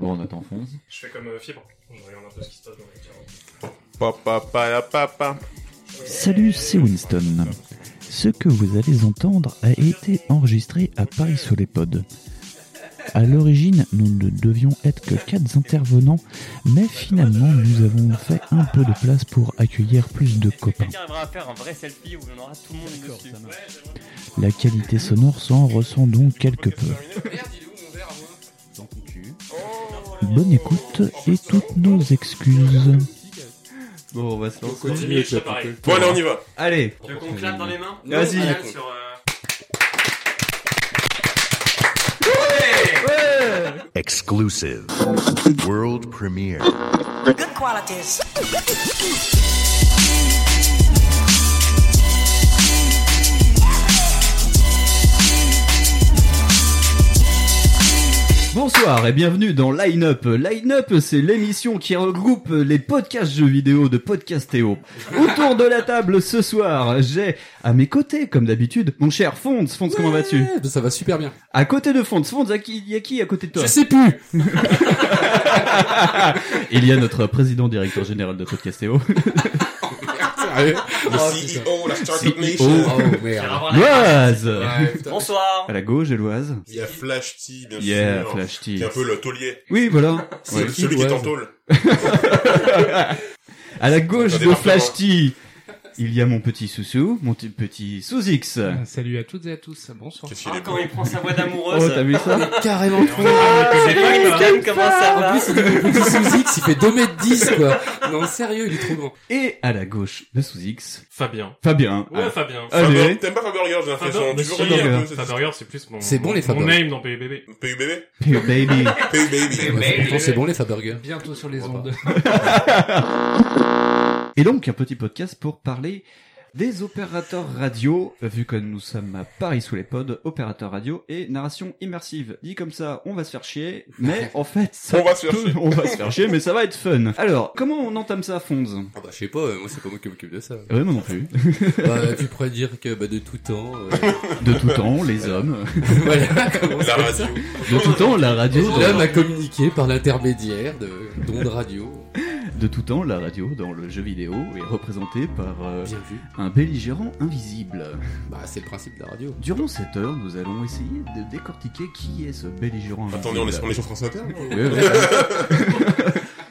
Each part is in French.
Bon, on attend Fonz. Je fais comme euh, Fibre. Je regarde un peu ce qui se passe dans les tirs. Papa, papa, papa. Salut, c'est Winston. Ce que vous allez entendre a été enregistré à Paris sur les pods. À l'origine, nous ne devions être que quatre intervenants, mais finalement, nous avons fait un peu de place pour accueillir plus de copains. Quelqu'un arrivera à faire un vrai selfie où on aura tout le monde dessus. La qualité sonore s'en ressent donc quelque peu. Bonne écoute et toutes nos excuses. Bon, on va se lancer. Continue, pareil. Bon, allez, on y va. Allez. Tu veux qu'on clappe dans les mains Vas-y. On clappe sur, euh, Exclusive. World premiere. Good qualities. Bonsoir et bienvenue dans Line Up. Line Up, c'est l'émission qui regroupe les podcasts jeux vidéo de Podcastéo. Autour de la table ce soir, j'ai à mes côtés, comme d'habitude, mon cher Fonds. Fonds, comment vas-tu Ouais, Ça va super bien. À côté de Fonds, Fonds, il y a qui à côté de toi Je sais plus. Il y a notre président directeur général de Podcastéo, Le Oh, CEO, la Startup CEO. Nation. Oh merde. la- Loise. Bonsoir À la gauche, j'ai l'Oise. Il y a Flash T, bien Yeah, sûr. Flash T. Qui est un peu le taulier. Oui, voilà. C'est Ouais. celui qui est en tôle. À la gauche de. Flash T, il y a mon petit Soussou, mon petit Sous-X. Salut à toutes et à tous. Bonsoir. Qu'est-ce qu'il Ah, est Quand beau. il prend sa voix Oh, d'amoureuse. t'as vu ça Carrément trop. C'est pas Winston, comment ça En va plus, il est petit sous X, il fait 2 mètres 10 quoi. Non, sérieux, il est trop grand. Et à la gauche de Sous-X, Fabien. Fabien. Ouais, Ah, Fabien. Allez. Faber- T'aimes pas Faberger, j'ai l'impression. Tu veux un peu Faberger, c'est plus mon, C'est bon, les mon Faberger. name dans PUBB. PUBB Pure baby. PU Baby. Ouais, franchement, c'est bon les Faberger. Bientôt sur les ondes. Et donc, un petit podcast pour parler des opérateurs radio, vu que nous sommes à Paris sous les pods, opérateurs radio et narration immersive. Dit comme ça, on va se faire chier, mais en fait, ça On va se faire peut- chier. on va se faire chier, mais ça va être fun. Alors, comment on entame ça, Fonz? Ah bah je sais pas, euh, moi c'est pas moi qui m'occupe de ça. Ouais, moi non plus. bah, tu pourrais dire que bah, de tout temps, euh, De tout temps, les hommes. voilà, La radio. De tout temps, la radio. L'homme a communiqué par l'intermédiaire de d'ondes radio. De tout temps, la radio dans le jeu vidéo est représentée par euh, un belligérant invisible. Bah c'est le principe de la radio. Durant cette heure, nous allons essayer de décortiquer qui est ce belligérant invisible. Attendez, on est, on est sur France Inter Ouais, ouais.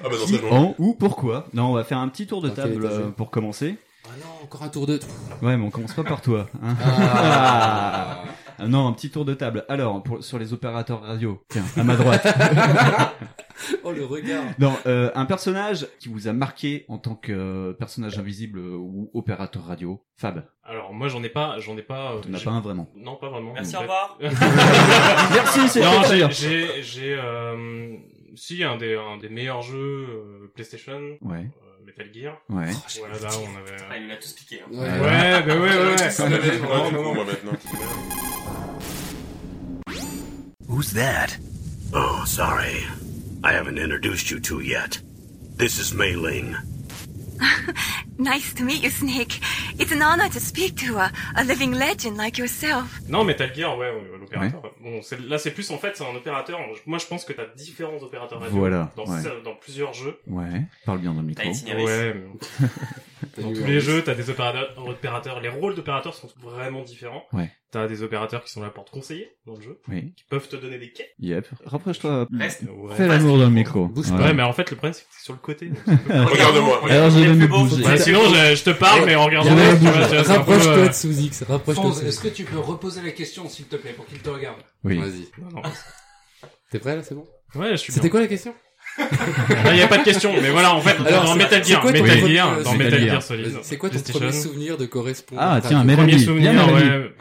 Ah bah non, Qui, c'est bon. en, ou pourquoi Non, on va faire un petit tour de table euh, pour commencer. Ah non, encore un tour de... Ouais, mais on commence pas par toi. Hein. Ah. Ah, non, un petit tour de table. Alors, pour, sur les opérateurs radio. Tiens, à ma droite. oh le regard. non, euh, un personnage qui vous a marqué en tant que euh, personnage invisible ou opérateur radio. Fab, Alors, moi, j'en ai pas, j'en ai pas. euh, tu n'as j'ai- pas un vraiment. Non, pas vraiment. Merci, au revoir. Merci, c'est Non, j'ai, bien. j'ai, j'ai, euh, si, un des, un des meilleurs jeux euh, PlayStation, Ouais, Metal Gear. ouais. Voilà, là, on avait. Ah, il l'a tous piqué. Hein. Ouais. Ouais, bah ouais, ouais, ouais. Vraiment, non, moi maintenant. Who's that? Oh, sorry. I haven't introduced you to yet. This is Mei Ling. Nice to meet you, Snake. It's an honor to speak to a, a living legend like yourself. Non, Metal Gear, ouais, ouais, l'opérateur. Bon, c'est, là, c'est plus en fait, c'est un opérateur. Moi, je pense que t'as différents opérateurs radio Voilà, dans, ouais. dans plusieurs jeux. Ouais, parle bien dans le micro. Ouais, mais dans tous les jeux, t'as des opérateurs, opérateurs. Les rôles d'opérateurs sont vraiment différents. Ouais. T'as des opérateurs qui sont là pour te conseiller dans le jeu, Oui, qui peuvent te donner des quêtes. yep. Rapproche-toi. Reste. Ouais. Fais l'amour dans le micro. Bouge. Ouais, mais en fait, le problème, c'est que c'est sur le côté. Regarde-moi. Alors, je vais plus me bouger. Bah, sinon, je, je te parle, mais en regardant. Ouais, tu tu Rapproche-toi de sous X, rapproche-toi est-ce que tu peux reposer la question, s'il te plaît, pour qu'il te regarde Oui. Vas-y. Non. T'es prêt là, c'est bon Ouais, je suis C'était bien. quoi la question Là, y a pas de question, mais voilà, en fait, Alors, dans c'est- Metal c'est Gear, quoi ton Metal premier- Gear, euh, dans c'est Metal Metal Gear Gear. Solid. C'est quoi ton PlayStation. premier souvenir de correspondant Ah, tiens, Premier Mélanie. souvenir, Bien, Mélanie. ouais.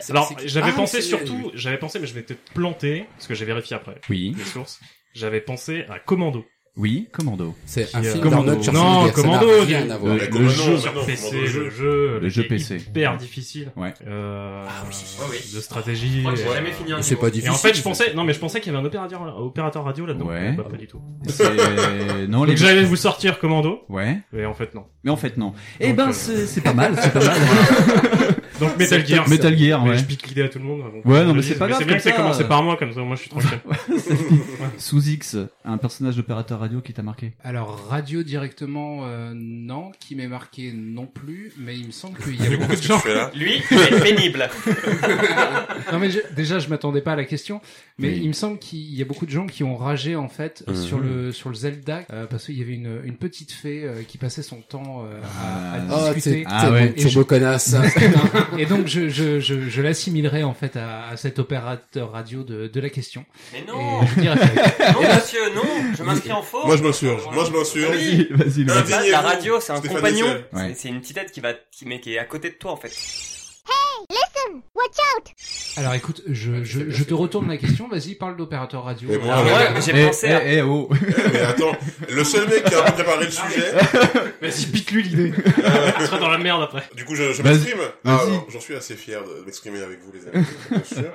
C'est- Alors, c'est- j'avais Ah, pensé c'est- surtout, j'avais pensé, mais je vais te planter, parce que j'ai vérifié après, Oui, les sources. J'avais pensé à Commando. Oui, commando. C'est un euh, film Commando. Non, ça Commando, rien à voir. le- le comment jeu sur PC, le le jeu, Le jeu PC. hyper difficile. Ouais. Euh, oui. de stratégie. Je crois que j'ai et- jamais fini un C'est pas Et difficile. en fait, je pensais, non, mais je pensais qu'il y avait un opérateur, opérateur radio là-dedans. Ouais. Bah, pas du tout. C'est... Non, les... Donc j'allais vous sortir Commando, Ouais, mais en fait non. mais en fait non. Eh ben, euh, c'est pas mal, c'est pas mal. Donc Metal Gear. Metal Gear, Mais ouais. Je pique l'idée à tout le monde. donc, Ouais, non, mais c'est pas grave, C'est bien que c'est ça. commencé par moi, comme ça, moi je suis tranquille. Sous X, un personnage d'opérateur radio qui t'a marqué. Alors, radio directement, euh, non. Qui m'est marqué non plus. Mais il me semble qu'il y a beaucoup de gens. Lui, il est pénible. non mais je- déjà je m'attendais pas à la question, mais Oui. il me semble qu'il y a beaucoup de gens qui ont ragé en fait Mhm. sur le sur le Zelda euh, parce qu'il y avait une, une petite fée euh, qui passait son temps euh, à, à Ah. Oh, discuter. t'es Ah ouais. turbo connasse. Et donc je je je, je l'assimilerai en fait à, à cet opérateur radio de, de la question. Mais non je dirais ça. Non, monsieur, non Je m'inscris en faux Moi, je m'insurge. Moi, je m'insurge. Vas-y, vas-y, La, radio, c'est un Stéphane compagnon. Essel. C'est- Ouais. C'est une petite tête qui va, qui, mais qui est à côté de toi en fait. Alors écoute, je, je, je te retourne la question. Vas-y, parle d'opérateur radio. Mais moi, Alors, ouais. ouais, mais j'ai Eh, pensé à. eh, eh, oh. Mais attends, le seul mec qui a préparé le sujet, Vas-y, pique-lui l'idée. Tu seras dans la merde après. du coup, je, je Vas-y. m'exprime. Ah, Vas-y. alors, J'en suis assez fier de m'exprimer avec vous, les amis. bien sûr.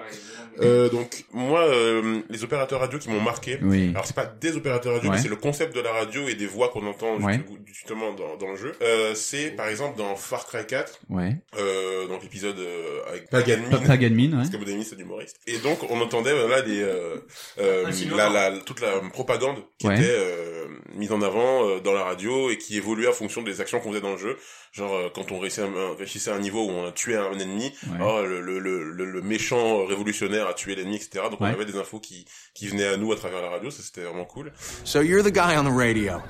Euh, donc, moi, euh, les opérateurs radio qui m'ont marqué, Oui. Alors c'est pas des opérateurs radio, Ouais. mais c'est le concept de la radio et des voix qu'on entend Ouais. justement dans, dans le jeu. Euh, c'est par exemple dans Far Cry 4, Ouais. euh, donc l'épisode euh, avec Pagan Pa- Min, Paganmin, ouais. parce que c'est l'humoriste. Et donc on entendait voilà des euh, euh, la, la, toute la propagande qui Ouais. était euh, mise en avant euh, dans la radio et qui évoluait en fonction des actions qu'on faisait dans le jeu. Genre euh, quand on réussissait un, un- réussissait à un niveau où on tuait un ennemi, Ouais. oh, le, le, le, le- le méchant révolutionnaire a tué l'ennemi, etc. Donc on avait des infos qui, qui venaient à nous à travers la radio, ça c'était vraiment cool. So you're the guy on the radio.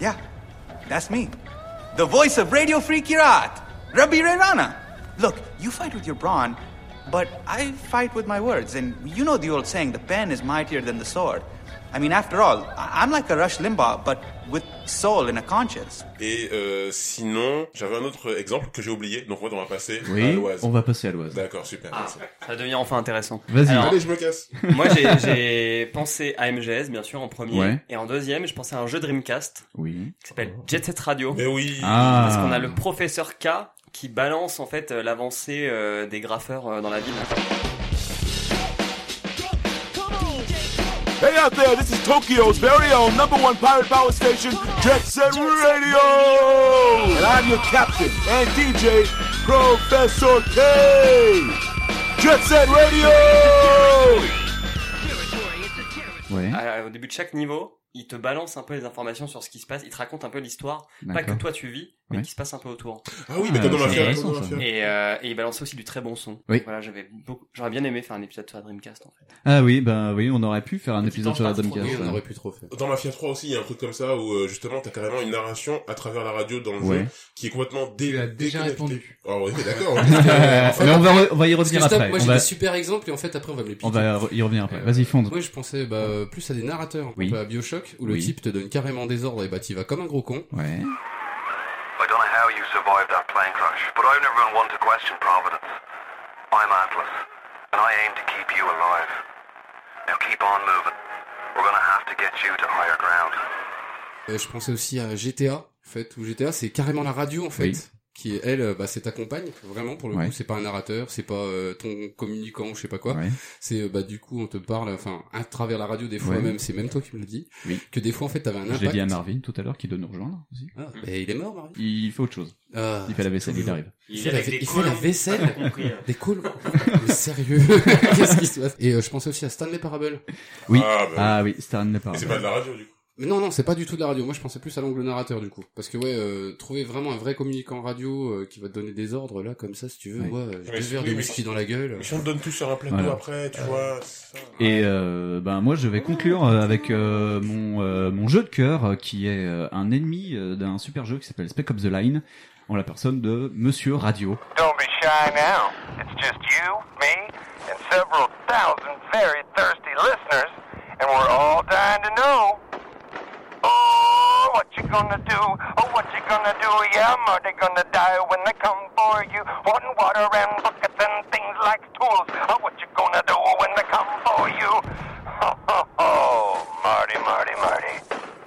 Yeah, that's me. The voice of Radio Free Kirat, Rabbi Rana. Look, you fight with your brawn, but I fight with my words. And you know the old saying, the pen is mightier than the sword. I mean, after all, I'm like a Rush Limbaugh, but with soul and a conscience. Et euh, sinon, j'avais un autre exemple que j'ai oublié, donc on va passer à Oui, l'Oise. on va passer à l'Oise. D'accord, super. Ah, ça devient enfin intéressant. Vas-y. Alors, Allez, je me casse. moi j'ai j'ai pensé à MGS bien sûr en premier Ouais. et en deuxième je pensais à un jeu Dreamcast Oui. qui s'appelle Jet Set Radio Mais oui. Ah. parce qu'on a le professeur K qui balance en fait euh, l'avancée euh, des graffeurs euh, dans la ville. Hey out there, this is Tokyo's very own number one pirate power station, Jet Set Radio! And I'm your captain and DJ, Professor K! Jet Set Radio! Ouais. À- au début de chaque niveau, il te balance un peu les informations sur ce qui se passe, il te raconte un peu l'histoire, pas que toi tu vis, mais Ouais. qui se passe un peu autour. Ah oui, mais comme dans Ah, dans la fière. Et, euh, et il balance aussi du très bon son. Oui. Voilà, j'avais beaucoup, j'aurais bien aimé faire un épisode sur la Dreamcast en fait. Ah oui, bah oui, on aurait pu faire un épisode sur la Dreamcast. Oui, on aurait pu trop faire. Dans Mafia 3 aussi, il y a un truc comme ça où euh, justement t'as carrément une narration à travers la radio dans le Ouais. jeu qui est complètement dé Tu as déjà répondu. Ah oui, d'accord. Euh, mais on va, re- on va y revenir stop, après. moi j'ai va, des super exemples et en fait après on va me les piquer. on va y revenir après. Vas-y, fonde. Moi je pensais bah, plus à des narrateurs, Oui. un peu à Bioshock, où le Oui. type te donne carrément des ordres et bah t'y vas comme un gros con. Ouais. I don't know how you survived that plane crash, but I've never been one to question Providence. I'm Atlas, and I aim to keep you alive. Now keep on moving. We're gonna have to get you to higher ground. Euh, je pensais aussi à GTA, en fait, où GTA c'est carrément la radio en fait. Oui. Qui est elle, euh, bah c'est ta compagne, vraiment pour le Ouais. coup, c'est pas un narrateur, c'est pas euh, ton communicant, je sais pas quoi. Ouais. C'est euh, bah du coup on te parle, enfin à travers la radio des fois Ouais. même, c'est même toi qui me le dis, Oui. que des fois en fait t'avais un impact. l'ai dit à Marvin tout à l'heure qui doit nous rejoindre aussi. Ah, il est mort, Marvin. Il fait autre chose. Ah, Il fait la vaisselle, il arrive. Il fait, la, il fait la vaisselle hein. Des cols Mais sérieux Qu'est-ce qui se passe? Et euh, je pensais aussi à Stanley Parable. Oui. Ah, bah, Ah oui, Stanley Parable. c'est pas de la radio du coup. Mais non, non, c'est pas du tout de la radio. Moi, je pensais plus à l'angle narrateur, du coup. Parce que, ouais, euh, trouver vraiment un vrai communicant radio euh, qui va te donner des ordres, là, comme ça, si tu veux. Ouais. Ouais, euh, Mais deux c'est- verres de whisky dans la gueule. Mais si on te donne tout sur un plateau Voilà. après, tu vois. c'est ça. Et euh, ben moi je vais conclure euh, avec euh, mon euh, mon jeu de cœur euh, qui est euh, un ennemi euh, d'un super jeu qui s'appelle Spec Up the Line en la personne de Monsieur Radio. Don't be shy now. It's just you, me, and several thousand very thirsty listeners, and we're all dying to know.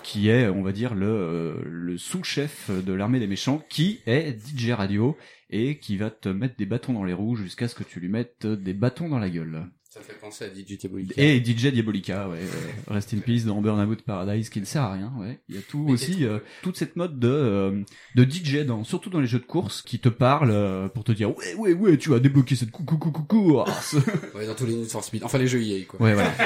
Qui est, on va dire, le, euh, le sous-chef de l'armée des méchants, qui est DJ Radio, et qui va te mettre des bâtons dans les roues jusqu'à ce que tu lui mettes des bâtons dans la gueule. Ça fait penser à DJ Diabolica. Et DJ Diabolica, ouais. Rest in peace dans Burnout Paradise, qui ne sert à rien, ouais. Il y a tout Mais aussi, euh, toute cette mode de, euh, de DJ dans, surtout dans les jeux de course, qui te parle euh, pour te dire, ouais, ouais, ouais, tu vas débloquer cette coucou, coucou, coucou. Ouais, dans tous les Need for Speed. Enfin, les jeux EA, quoi. Ouais, voilà. C'est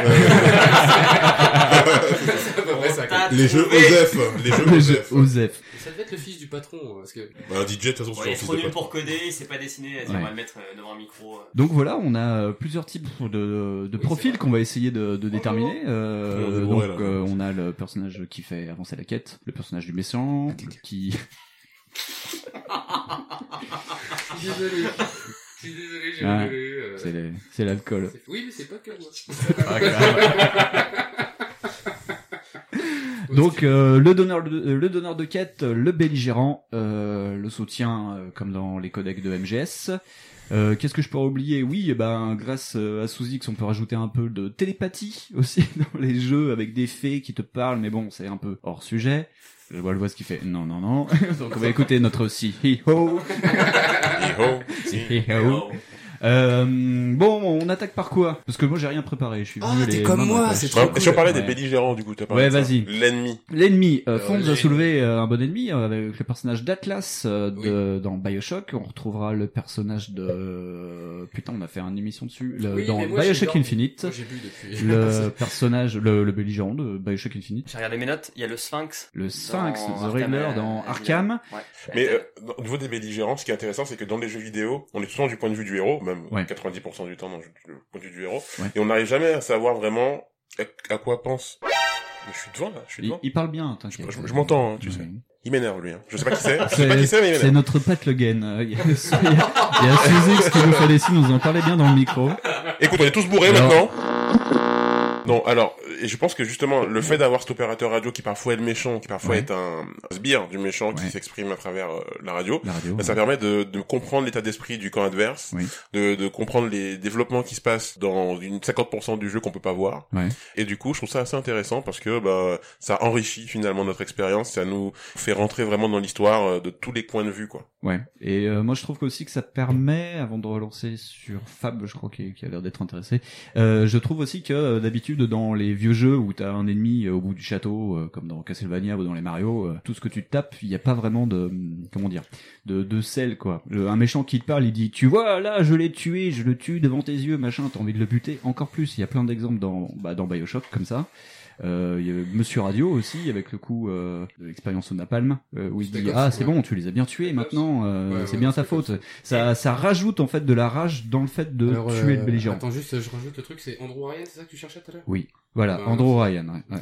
à peu près ça, quoi. Les jeux OZEF, les jeux Les jeux OZEF. Ça devait être le fils du patron, euh, parce que... Bah, un DJ, de toute façon, c'est trop nul pour coder, il sait pas dessiner, Ouais. on va le mettre euh, devant un micro. euh. Donc voilà, on a plusieurs types de, de profils qu'on va essayer de, de déterminer. Euh, donc euh, on a le personnage qui fait avancer la quête, le personnage du méchant, qui Je suis désolé. Je suis désolé, j'ai Ah, c'est l'alcool. Oui, mais c'est pas que moi. Donc euh, le donneur de, euh, le donneur de quête, le belligérant, euh, le soutien euh, comme dans les codecs de MGS. Euh, Qu'est-ce que je pourrais oublier? Oui, eh ben grâce euh, à Sous-X, on peut rajouter un peu de télépathie aussi dans les jeux avec des fées qui te parlent, mais bon, c'est un peu hors sujet. Je vois le voix ce qui fait non non non. Donc on va écouter notre si-hi-ho. Hi-ho. Si-hi-ho. Euh, bon, on attaque par quoi? Parce que moi j'ai rien préparé. Je suis Ah, venu t'es les comme mains dans moi, la poche. c'est trop et si on parlait Ouais. des belligérants, du coup, t'as parlé Ouais, de ça. vas-y. L'ennemi. L'ennemi, euh, Euh, Fonds j'ai- a soulevé euh, un bon ennemi euh, avec le personnage d'Atlas euh, de, dans Bioshock. On retrouvera le personnage de putain, on a fait une émission dessus le- Oui, dans mais moi, j'ai Bioshock dormi. Infinite. Moi, j'ai bu depuis. Le personnage, le, le belligérant de Bioshock Infinite. J'ai regardé mes notes, il y a le Sphinx. Le Sphinx, The Arkham, Riddler euh, dans. Arkham. Ouais. Mais euh, au niveau des belligérants, ce qui est intéressant, c'est que dans les jeux vidéo, on est souvent du point de vue du héros, même Ouais. 90% du temps dans le vue du héros, Ouais. et on n'arrive jamais à savoir vraiment à, quoi pense. Mais je suis devant là, je suis Il, devant. il parle bien, t'inquiète. Je, je m'entends, hein, tu sais. Il m'énerve lui. Hein. Je sais pas qui c'est. Je sais pas qui c'est, mais il C'est notre Pat Le Guen. Euh, Il y a, il y a- il y a Suzix qui nous fait des signes, nous en parlait bien dans le micro. Écoute, on est tous bourrés Alors- maintenant. Non, alors, je pense que justement, le fait d'avoir cet opérateur radio qui parfois est le méchant, qui parfois Ouais. est un sbire du méchant Ouais. qui s'exprime à travers euh, la radio, La radio. bah, ça permet de, de comprendre l'état d'esprit du camp adverse, Oui. de, de comprendre les développements qui se passent dans une 50% du jeu qu'on peut pas voir. Et du coup, je trouve ça assez intéressant parce que bah, ça enrichit finalement notre expérience, ça nous fait rentrer vraiment dans l'histoire euh, de tous les points de vue, quoi. Ouais. Et euh, moi je trouve aussi que ça permet, avant de relancer sur Fab, je crois qu'il qui a l'air d'être intéressé, euh, je trouve aussi que euh, dans les vieux jeux où t'as un ennemi euh, au bout du château, euh, comme dans Castlevania ou dans les Mario, euh, tout ce que tu tapes, il n'y a pas vraiment de hum, comment dire, de, de sel quoi. Un méchant qui te parle, il dit tu vois là je l'ai tué, je le tue devant tes yeux, machin, t'as envie de le buter. Encore plus, il y a plein d'exemples dans bah, dans Bioshock comme ça. Euh, il y a Monsieur Radio aussi avec le coup euh, de l'expérience au napalm euh, où il dit ah c'est bon tu les as bien tués maintenant euh, Ouais, c'est ouais, bien ta faute. ça. Ça rajoute en fait de la rage dans le fait de Alors, tuer euh, le belligérant. Attends juste, je rajoute le truc, c'est Andrew Ryan, c'est ça que tu cherchais tout à l'heure? Oui voilà Ouais, Andrew. Ryan ouais.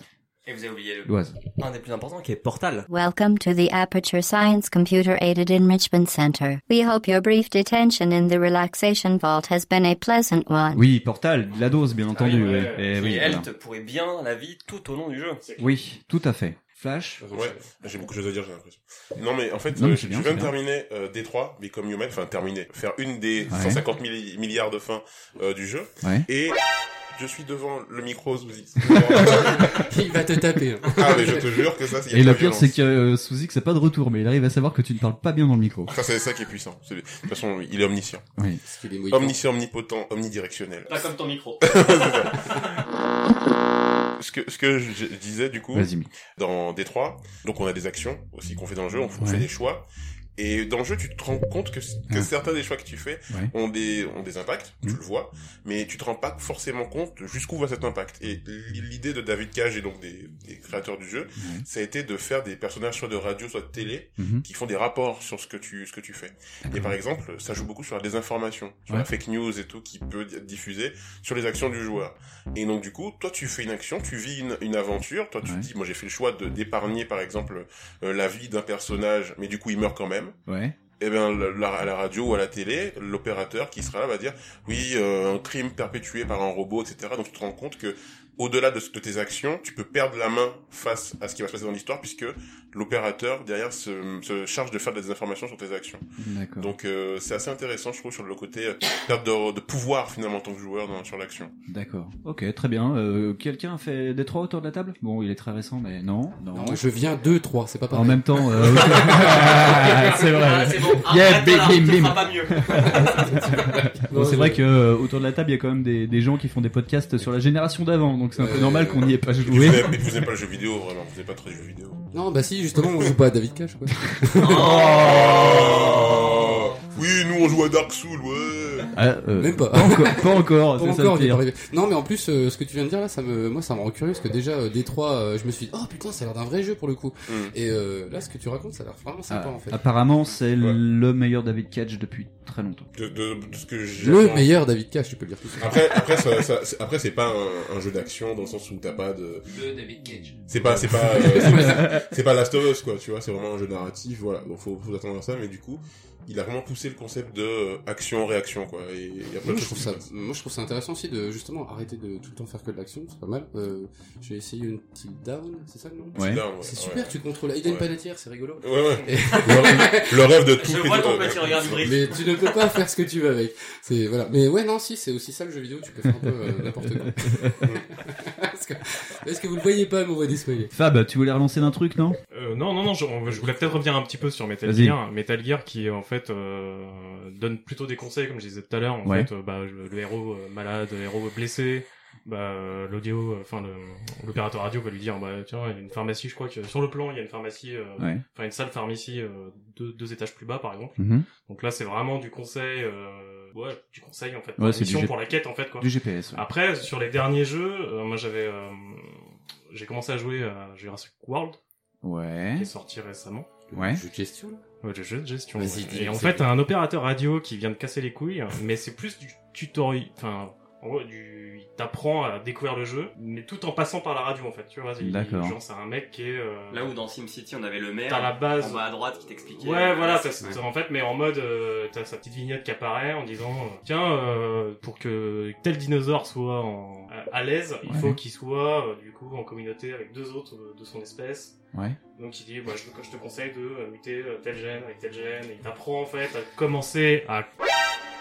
Et vous avez oublié. L'Oise. un des plus importants qui est Portal. Welcome to the Aperture Science Computer Aided Enrichment Center. We hope your brief detention in the relaxation vault has been a pleasant one. oui Portal la dose bien entendu oui, oui. ouais, Eh Et oui, elle voilà. te pourrait bien la vie tout au long du jeu. oui tout à fait Flash Ouais, j'ai beaucoup de choses à dire, j'ai l'impression. Non, mais en fait, Non, mais euh, c'est je bien, viens de bien. terminer euh, Détroit, Become Human, enfin terminer, faire une des Ouais. 150 milli- milliards de fins euh, du jeu, ouais et je suis devant le micro sous Il va te taper. hein. Ah, mais je te jure que ça, c'est... et de le la pire c'est que euh, Suzy que c'est pas de retour mais il arrive à savoir que tu ne parles pas bien dans le micro Ça, c'est ça qui est puissant. De toute façon, il est omniscient. oui est mohican. Omniscient, omnipotent, omnidirectionnel. Pas comme ton micro. Ce que, ce que je, je disais, du coup, vas-y dans Détroit, donc on a des actions aussi qu'on fait dans le jeu, on, on Ouais. fait des choix. Et dans le jeu, tu te rends compte que, que certains des choix que tu fais Ouais. ont des, ont des impacts, tu Mhm. le vois, mais tu te rends pas forcément compte jusqu'où va cet impact. Et l'idée de David Cage et donc des, des créateurs du jeu, ça a été de faire des personnages soit de radio, soit de télé, Mhm. qui font des rapports sur ce que tu, ce que tu fais. Et par exemple, ça joue beaucoup sur la désinformation, sur Ouais. la fake news et tout qui peut être diffusée sur les actions du joueur. Et donc du coup, toi tu fais une action, tu vis une, une aventure, toi tu Ouais. te dis, moi j'ai fait le choix de d'épargner par exemple euh, la vie d'un personnage, mais du coup il meurt quand même. ouais Et bien la, à la radio ou à la télé, l'opérateur qui sera là va dire, oui, euh, un crime perpétué par un robot, etc. Donc tu te rends compte que au-delà de, de tes actions, tu peux perdre la main face à ce qui va se passer dans l'histoire puisque l'opérateur derrière se, se charge de faire des informations sur tes actions. d'accord Donc euh, c'est assez intéressant, je trouve, sur le côté euh, perte de, de pouvoir finalement en tant que joueur dans, sur l'action. d'accord ok très bien euh, quelqu'un a fait des trois autour de la table? Bon il est très récent mais non non, Non, je viens 2, 3, c'est pas en pareil. même temps euh, ok. c'est vrai Ah, c'est bon, Yeah, bim, pas mieux. Bon, c'est vrai que euh, autour de la table, il y a quand même des, des gens qui font des podcasts sur la génération d'avant, donc c'est un peu Euh, normal qu'on n'y ait pas joué. Vous n'aimez vous n'aimez pas le jeu vidéo, vraiment. Vous n'êtes pas très jeu vidéo. Non, bah si, justement, on joue pas à David Cage, quoi. Oh oui, nous on joue à Dark Souls, ouais. Ah, euh, Même pas. Pas encore, pas encore, Pas ça arrivé. Non, mais en plus, euh, ce que tu viens de dire là, ça me, moi, ça me rend curieux parce que déjà, euh, Détroit, euh, je me suis dit, oh putain, ça a l'air d'un vrai jeu pour le coup. Mm. Et euh, là, ce que tu racontes, ça a l'air vraiment sympa Ah, en fait. Apparemment, c'est le meilleur David Cage depuis très longtemps. De, de, de ce que j'ai Le meilleur David Cage, tu peux le dire tout ça. Après, après, ça, ça- c'est- après, c'est pas un, un jeu d'action dans le sens où t'as pas de. Le David Cage. C'est pas, c'est pas, euh, c'est pas- c'est pas Last of Us quoi. Tu vois, c'est vraiment un jeu narratif. Voilà, donc faut, faut attendre à ça. Mais du coup, il a vraiment poussé le concept de euh, action réaction quoi. Et il y a plein Moi de je, trouve ça, moi je trouve ça intéressant aussi de justement arrêter de tout le temps faire que de l'action, c'est pas mal. Euh, j'ai essayé une Till Down, c'est ça le nom Ouais. Ouais, C'est ouais. super, tu contrôles Aiden Ouais. Panettiere, c'est rigolo. Ouais, ouais. Et- Le, le rêve de tout Je vois ton petit regard. Mais tu ne peux pas faire ce que tu veux avec. C'est voilà. Mais ouais non si c'est aussi ça le jeu vidéo, tu peux faire un peu euh, n'importe quoi. Parce que, est-ce que vous le voyez pas spoilers Fab, tu voulais relancer d'un truc, non? Euh, non, non, non, je, je voulais peut-être revenir un petit peu sur Metal. Gear. Metal Gear qui, en fait, euh, donne plutôt des conseils, comme je disais tout à l'heure. En Ouais. fait, euh, bah, le héros euh, malade, le héros blessé, bah, euh, l'audio, euh, enfin, l'opérateur radio va lui dire, bah, tiens, il y a une pharmacie, je crois que sur le plan, il y a une pharmacie, euh, Ouais. enfin, une salle pharmacie euh, deux, deux étages plus bas, par exemple. Mhm. Donc là, c'est vraiment du conseil, euh, ouais, du conseil, en fait, Ouais, pour, la c'est pour la quête, en fait, quoi. Du GPS. ouais. Après, sur les derniers jeux, euh, moi, j'avais, euh, j'ai commencé à jouer à Jurassic World, Ouais. qui est sorti récemment. Ouais. Jeu de gestion là? Ouais, le jeu de gestion. Vas-y, ouais. dis, Et en fait, un opérateur radio qui vient de casser les couilles, mais c'est plus du tutoriel, enfin, en gros, du, il t'apprend à découvrir le jeu, mais tout en passant par la radio, en fait, tu vois. D'accord. Genre, c'est un mec qui est, euh, Là où dans SimCity, on avait le maire. T'as la base. En bas à droite qui t'expliquait. Ouais, euh, voilà, en fait, mais en mode, euh, t'as sa petite vignette qui apparaît en disant, euh, tiens, euh, pour que tel dinosaure soit en- à, l'aise, il Ouais. faut qu'il soit, euh, du coup, en communauté avec deux autres euh, de son espèce. Ouais. Donc il dit, bah, je, je te conseille de muter tel gène avec tel gène, et il t'apprend en fait à commencer à...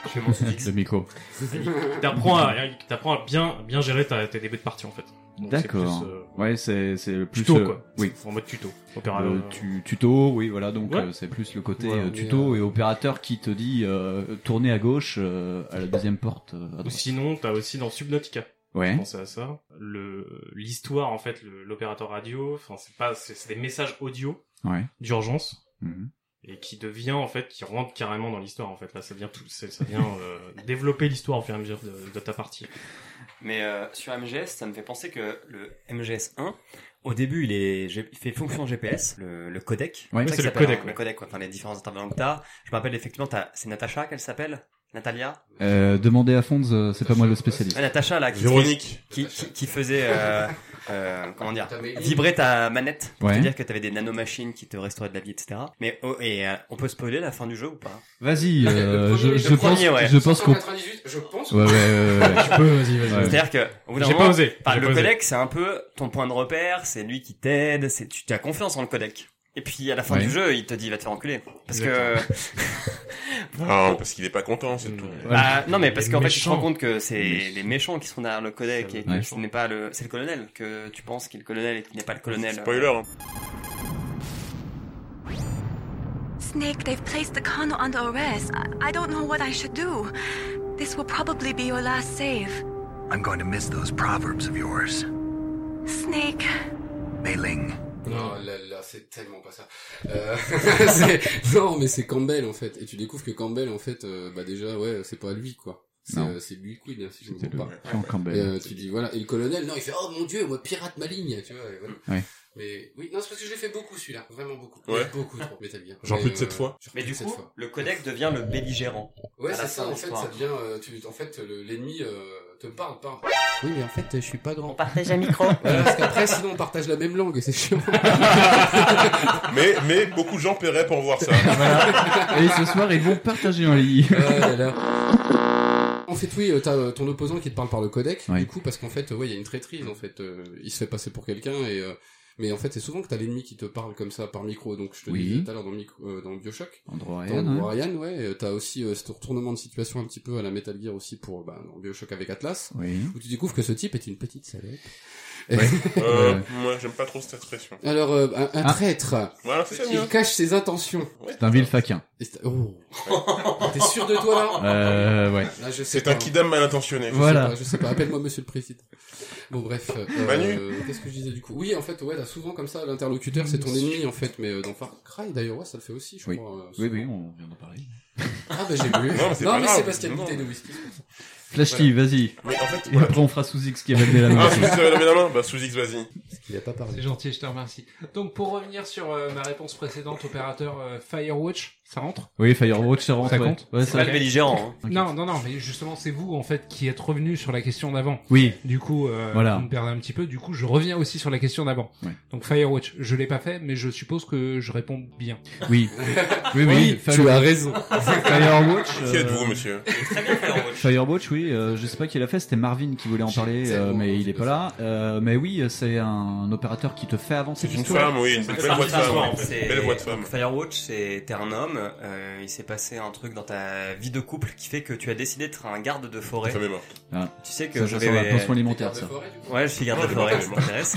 Le micro. Il t'apprend à, il t'apprend à bien, bien gérer ta, tes débuts de partie en fait. D'accord. euh, Ouais, c'est c'est plus tuto euh, quoi. Oui. En mode tuto. Euh, tu, tuto, oui, voilà, donc Ouais. euh, c'est plus le côté euh, tuto et opérateur qui te dit euh, tourner à gauche euh, à la deuxième porte. euh, à Ou sinon, t'as aussi dans Subnautica. Ouais. Je pensais à ça. Le, l'histoire, en fait, l'opérateur radio, enfin, c'est pas, c'est, c'est des messages audio Ouais. d'urgence. Mhm. Et qui devient, en fait, qui rentre carrément dans l'histoire, en fait. Là, ça vient tout, ça vient, euh, développer l'histoire au fur et à mesure de, de ta partie. Mais euh, sur MGS, ça me fait penser que le MGS 1, au début, il, est, G- il fait fonction GPS, le, le codec. Ouais. c'est le codec, hein, ouais. Le codec, quoi. Enfin, les différents intervenants que t'as. Je me rappelle effectivement, t'as- c'est Natacha qu'elle s'appelle Natalia Euh, demandez à Fonz, euh, c'est pas moi le spécialiste. Ouais, Natacha, là, qui, Véronique. qui, qui, qui faisait, euh, euh, comment dire, vibrer ta manette pour Ouais. te dire que t'avais des nanomachines qui te restauraient de la vie, etc. Mais oh, et euh, on peut spoiler la fin du jeu ou pas? Vas-y, euh, je, premier- je pense, ouais. je pense qu'on. 198, je pense. Ouais, ouais, ouais, peux, vas-y, vas-y. Ouais. C'est-à-dire que au bout d'un J'ai pas moment, osé. le pas osé. codec, c'est un peu ton point de repère, c'est lui qui t'aide, c'est tu as confiance en le codec. Et puis à la fin Ouais. du jeu, il te dit va te faire enculer parce que Ah, parce qu'il est pas content, c'est tout. bah, non mais parce qu'en fait tu te rends compte que c'est les méchants qui sont derrière le codec et que ce n'est pas le c'est le colonel que tu penses qu'il est le colonel et qu'il n'est pas le colonel. Spoiler, hein. Snake, they've placed the colonel under arrest. I, I don't know what I should do. This will probably be your last save. I'm going to miss those proverbs of yours. Snake. Mei Ling. Non, là, là, c'est tellement pas ça. Euh, c'est- non, mais c'est Campbell en fait. Et tu découvres que Campbell en fait, euh, bah déjà, ouais, c'est pas lui quoi. C'est Non. euh, c'est lui Queen, hein, si je me C'était trompe pas. Jean Campbell. Et euh, tu dis voilà. Et le colonel, non, il fait oh mon dieu, moi pirate ma ligne, tu vois. et voilà. Ouais. Mais oui, non, c'est parce que je l'ai fait beaucoup celui-là, vraiment beaucoup. Ouais. Beaucoup trop. Metal Gear. Genre Mais, plus de euh, fois. genre Mais plus du coup, fois. le codec devient le belligérant. Ouais, c'est ça. En fait, ça devient. euh, tu, en fait, le- l'ennemi euh, te parle, parle. Oui, mais en fait, je suis pas grand. partage un micro. Voilà, parce qu'après, sinon, on partage la même langue c'est chiant. Mais, mais beaucoup de gens paieraient pour voir ça. Et ce soir, ils vont partager un lit. Là là. En fait, oui, euh, t'as euh, ton opposant qui te parle par le codec, Ouais. du coup, parce qu'en fait, euh, ouais, il y a une traîtrise, en fait, euh, il se fait passer pour quelqu'un, et euh, mais en fait, c'est souvent que t'as l'ennemi qui te parle comme ça par micro, donc je te Oui. disais tout à l'heure dans, le micro- euh, dans Bioshock, Android, ouais, euh, t'as aussi euh, ce retournement de situation un petit peu à la Metal Gear aussi pour bah, dans Bioshock avec Atlas, Oui. où tu découvres que ce type est une petite salope. Euh, moi, j'aime pas trop cette expression. Alors, euh, un, un Ah. traître. Voilà, c'est ça, Il bien. cache ses intentions. C'est un vil faquin. Et c'est- Oh. T'es sûr de toi là Euh, ouais. Je sais C'est pas. un kidam mal intentionné. Je Voilà. sais pas, je sais pas. Appelle-moi Monsieur le Président. Bon, bref. euh, Manu. Qu'est-ce que je disais du coup? Oui, en fait, ouais, là, souvent comme ça, l'interlocuteur, c'est ton ennemi, en fait. Mais euh, dans Far Cry, d'ailleurs, ouais, ça le fait aussi, je Oui. crois. euh, Oui, souvent. oui, on vient d'en parler. Ah, bah j'ai vu. Non, mais c'est non, pas mais grave. c'est parce qu'il y a une Non. bouteille de whisky. Flashly, vas-y. Mais en fait, Et voilà. après, on fera sous X qui va lever la main. Ah, sous X avait levé la main Bah, sous X, vas-y. Parce qu'il a pas parlé. C'est gentil, je te remercie. Donc pour revenir sur euh, ma réponse précédente, opérateur euh, Firewatch, ça rentre? Oui, Firewatch, ça rentre. Ça ouais. compte? Ouais, C'est pas le belligérant. Hein. Non, non, non, mais justement c'est vous en fait qui êtes revenu sur la question d'avant. Oui. Du coup, euh, Voilà. vous me perdez un petit peu. Du coup, je reviens aussi sur la question d'avant. Ouais. Donc Firewatch, je l'ai pas fait, mais je suppose que je réponds bien. Oui. Oui, oui. Oui, tu as raison. Firewatch. Qui euh, êtes-vous, monsieur? Très bien Firewatch. Firewatch, oui, euh, je sais pas qui l'a fait, c'était Marvin qui voulait en parler, euh, bon, mais il est pas là. Euh, mais oui, c'est un opérateur qui te fait avancer C'est une femme, oui, une C'est belle voix de femme. Belle voix de femme. Firewatch, c'est t'es un homme. Euh, il s'est passé un truc dans ta vie de couple qui fait que tu as décidé d'être un garde de forêt. Ah, Tu sais que ça, je vais. sent la pension alimentaire, Garde de ça. forêt, Ouais, je suis garde de forêt, ça m'intéresse.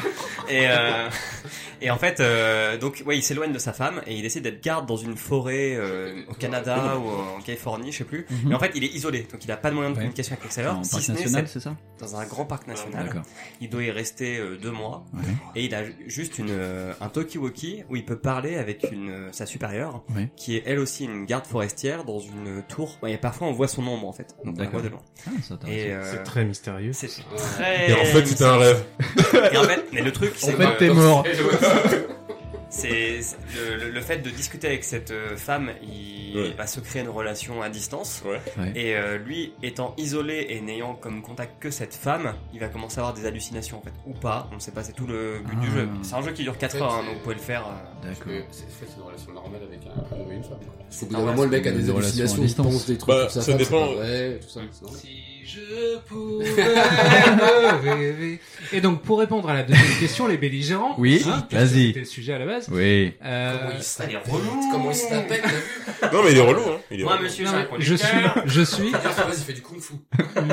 Et euh, et en fait, euh, donc ouais, il s'éloigne de sa femme et il décide d'être garde dans une forêt euh, au Canada ou en Californie, je sais plus. Mhm. Mais en fait, il est isolé, donc il a pas de moyen de Ouais. communication avec l'extérieur. En si parc national, c'est ça? dans un grand parc national. Il doit y rester euh, deux mois Ouais. et il a juste une euh, un talkie-walkie où il peut parler avec une euh, sa supérieure Ouais. qui est elle aussi une garde forestière dans une tour. Et parfois on voit son ombre en fait. Donc on voit de loin. Ah, c'est euh, C'est très mystérieux. c'est très Et en fait, c'était un rêve. et en fait, mais le truc, c'est En fait, que- t'es mort. C'est le, le- le fait de discuter avec cette euh, femme, il Ouais. va se créer une relation à distance. Ouais. Ouais. Et euh, lui, étant isolé et n'ayant comme contact que cette femme, il va commencer à avoir des hallucinations en fait, ou pas. On ne sait pas. C'est tout le but du Ah. jeu. C'est un jeu qui dure 4 En fait, heures, hein, donc vous pouvez le faire. euh, D'accord. c'est une relation normale avec un, un homme et une femme. Au C'est bout un d'un moment, le mec a des hallucinations, il distance. pense des trucs Bah, comme ça. ça dépend. c'est pas vrai, tout ça. c'est normal. Si je pouvais me rêver. Et donc, pour répondre à la deuxième question, les belligérants. Oui, hein, vas-y. C'était le sujet à la base. Oui. Euh, Comment il se elle est tape relou. Comment il vu Non, mais il est relou, hein. Il est Moi, relou. monsieur, non, un je suis, je suis Vas-y, du kung fu.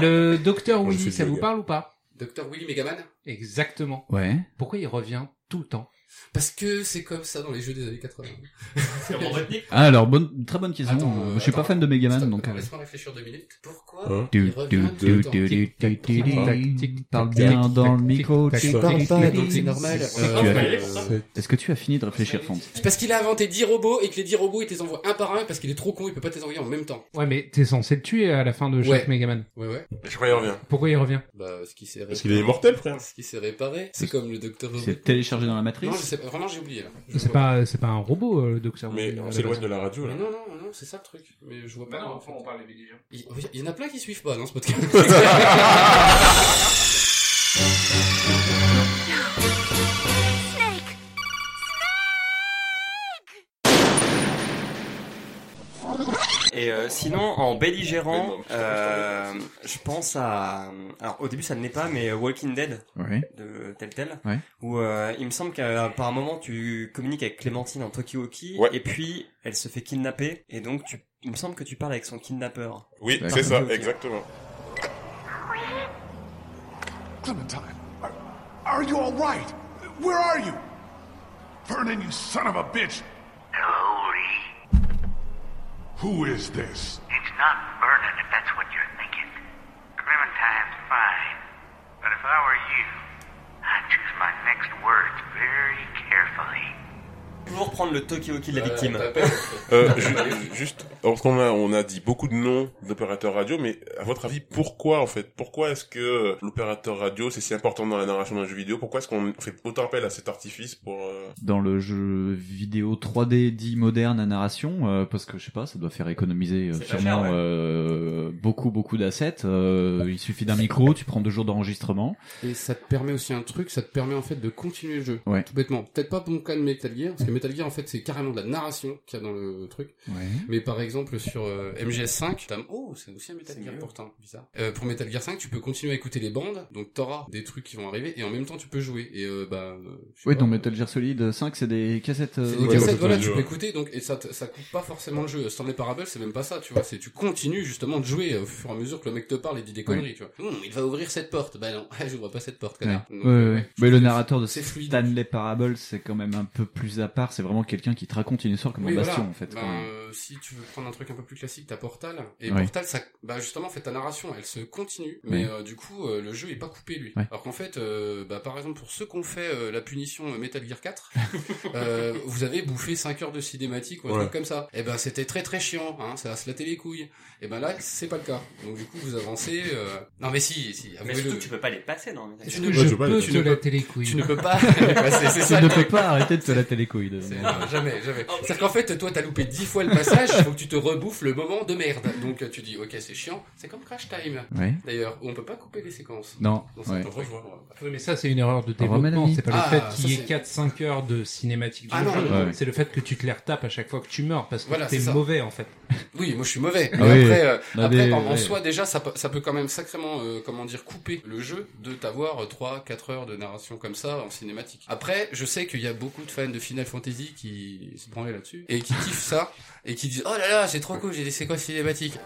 le docteur Willy. Ça vous parle ou pas? Docteur Willy Megaman? Exactement. Ouais. Pourquoi il revient tout le temps? Parce que c'est comme ça dans les jeux des années 80. C'est Robotnik. Ah, alors, bonne, très bonne question. Attends, euh, je suis pas fan de Megaman, Stop, donc. euh, Laisse-moi réfléchir deux minutes. Pourquoi Hein il tic-tac, bien dans le micro. tu parles pas, c'est normal. Tu Est-ce que tu as fini de réfléchir, Font C'est parce qu'il a inventé 10 robots et que les 10 robots il te les envoie un par un parce qu'il est trop con, il peut pas te les envoyer en même temps. Ouais, mais t'es censé le tuer à la fin de chaque. Megaman. Ouais, ouais. Je crois qu'il revient. Pourquoi il revient? Bah, ce qui s'est Parce qu'il est immortel, frère. Ce qui s'est réparé. C'est comme le docteur C'est téléchargé dans la matrice je sais pas. Vraiment, j'ai oublié, là. C'est pas, c'est pas un robot, euh, le docteur Mais on s'éloigne base. de la radio, là. Non, non, non, c'est ça le truc. Mais je vois pas. Non, en enfin, fait. on parle des. Il il y en a plein qui suivent pas, non, ce podcast. Et euh, sinon, en belligérant, euh, je pense à... Alors au début ça ne l'est pas, mais Walking Dead Ouais. de tel tel, Ouais. où euh, il me semble qu'à par un moment tu communiques avec Clémentine en Ouais. et puis elle se fait kidnapper, et donc tu... il me semble que tu parles avec son kidnappeur. Oui, c'est ça, exactement. Clementine, are, are you all right? Where are you? Vernon, you son of a bitch! Hello. Who is this? It's not Vernon, if that's what you're thinking. Clementine's fine. But if I were you, I'd choose my next words very carefully. Toujours prendre le talkie-walkie de la victime. Euh, ju- juste, parce qu'on a, on a dit beaucoup de noms d'opérateurs radio, mais à votre avis, pourquoi en fait? Pourquoi est-ce que l'opérateur radio c'est si important dans la narration d'un jeu vidéo? Pourquoi est-ce qu'on fait autant appel à cet artifice pour euh, Dans le jeu vidéo 3D dit moderne à narration, euh, parce que je sais pas, ça doit faire économiser euh, sûrement cher, ouais. euh, beaucoup beaucoup d'assets. Euh, il suffit d'un micro, tu prends deux jours d'enregistrement. Et ça te permet aussi un truc, ça te permet en fait de continuer le jeu. Ouais. Tout bêtement. Peut-être pas pour mon cas de Metal Gear, parce que Metal Gear en fait c'est carrément de la narration qu'il y a dans le truc. Ouais. Mais par exemple sur euh, MGS5, t'as oh c'est aussi un Metal Gear mieux. pourtant, bizarre. Euh, pour Metal Gear 5, tu peux continuer à écouter les bandes, donc t'auras des trucs qui vont arriver et en même temps tu peux jouer. Et euh, bah, Oui, dans Metal Gear Solid 5, c'est des cassettes. euh, C'est des Ouais, cassettes, voilà, tu peux écouter, donc, et ça, ça coupe pas forcément le jeu. Stanley Parable, c'est même pas ça, tu vois, c'est, tu continues justement de jouer au fur et à mesure que le mec te parle et dit des conneries, tu vois. Hum, il va ouvrir cette porte. Bah non, j'ouvre pas cette porte, connard. Ouais, Donc, ouais, ouais. Mais le narrateur de. Stanley Parable, c'est quand même un peu plus à part. C'est vraiment quelqu'un qui te raconte une histoire comme Oui, un bastion, voilà. en fait. Ben, quand même. euh, si tu veux prendre un truc un peu plus classique, t'as Portal. Et Ouais. Portal, ça, bah justement, en fait, ta narration, elle se continue, mais Ouais. euh, du coup, euh, le jeu est pas coupé lui. Ouais. Alors qu'en fait, euh, bah par exemple, pour ceux qui ont fait euh, la punition euh, Metal Gear 4, euh, vous avez bouffé 5 heures de cinématique ou un Ouais. truc comme ça. Et ben c'était très très chiant, hein, ça va se latter les couilles. Et ben là, c'est pas le cas. Donc du coup, vous avancez. euh, Non mais si, si. Mais surtout, tu peux pas les passer dans Tu ne Je tu peux te ne peux- latter les couilles. Tu ne peux pas. C'est c'est ça. Tu ne peux pas arrêter de te latter les couilles. de- C'est- non, jamais, jamais. C'est-à-dire qu'en fait, toi, t'as loupé dix fois le passage, il faut que tu te rebouffes le moment de merde. Donc, tu dis, ok, c'est chiant. C'est comme Crash Time, Ouais. d'ailleurs, où on peut pas couper les séquences. Non. Ouais. Oui, mais ça, c'est une erreur de développement. C'est pas le Ah, fait qu'il y ait c'est- 4-5 heures de cinématique du Ah non, jeu. ouais. C'est le fait que tu te les retapes à chaque fois que tu meurs parce que Voilà, t'es mauvais, en fait. Oui, moi je suis mauvais. Ah Mais oui. après, euh, Non, après mais- en, en ouais. soi, déjà, ça, peut- ça peut quand même sacrément, euh, comment dire, couper le jeu de t'avoir 3-4 heures de narration comme ça en cinématique. Après, je sais qu'il y a beaucoup de fans de Final Fantasy qui se branlaient là-dessus et qui kiffent ça et qui disent, oh là là, c'est trop cool, j'ai des séquences cinématiques.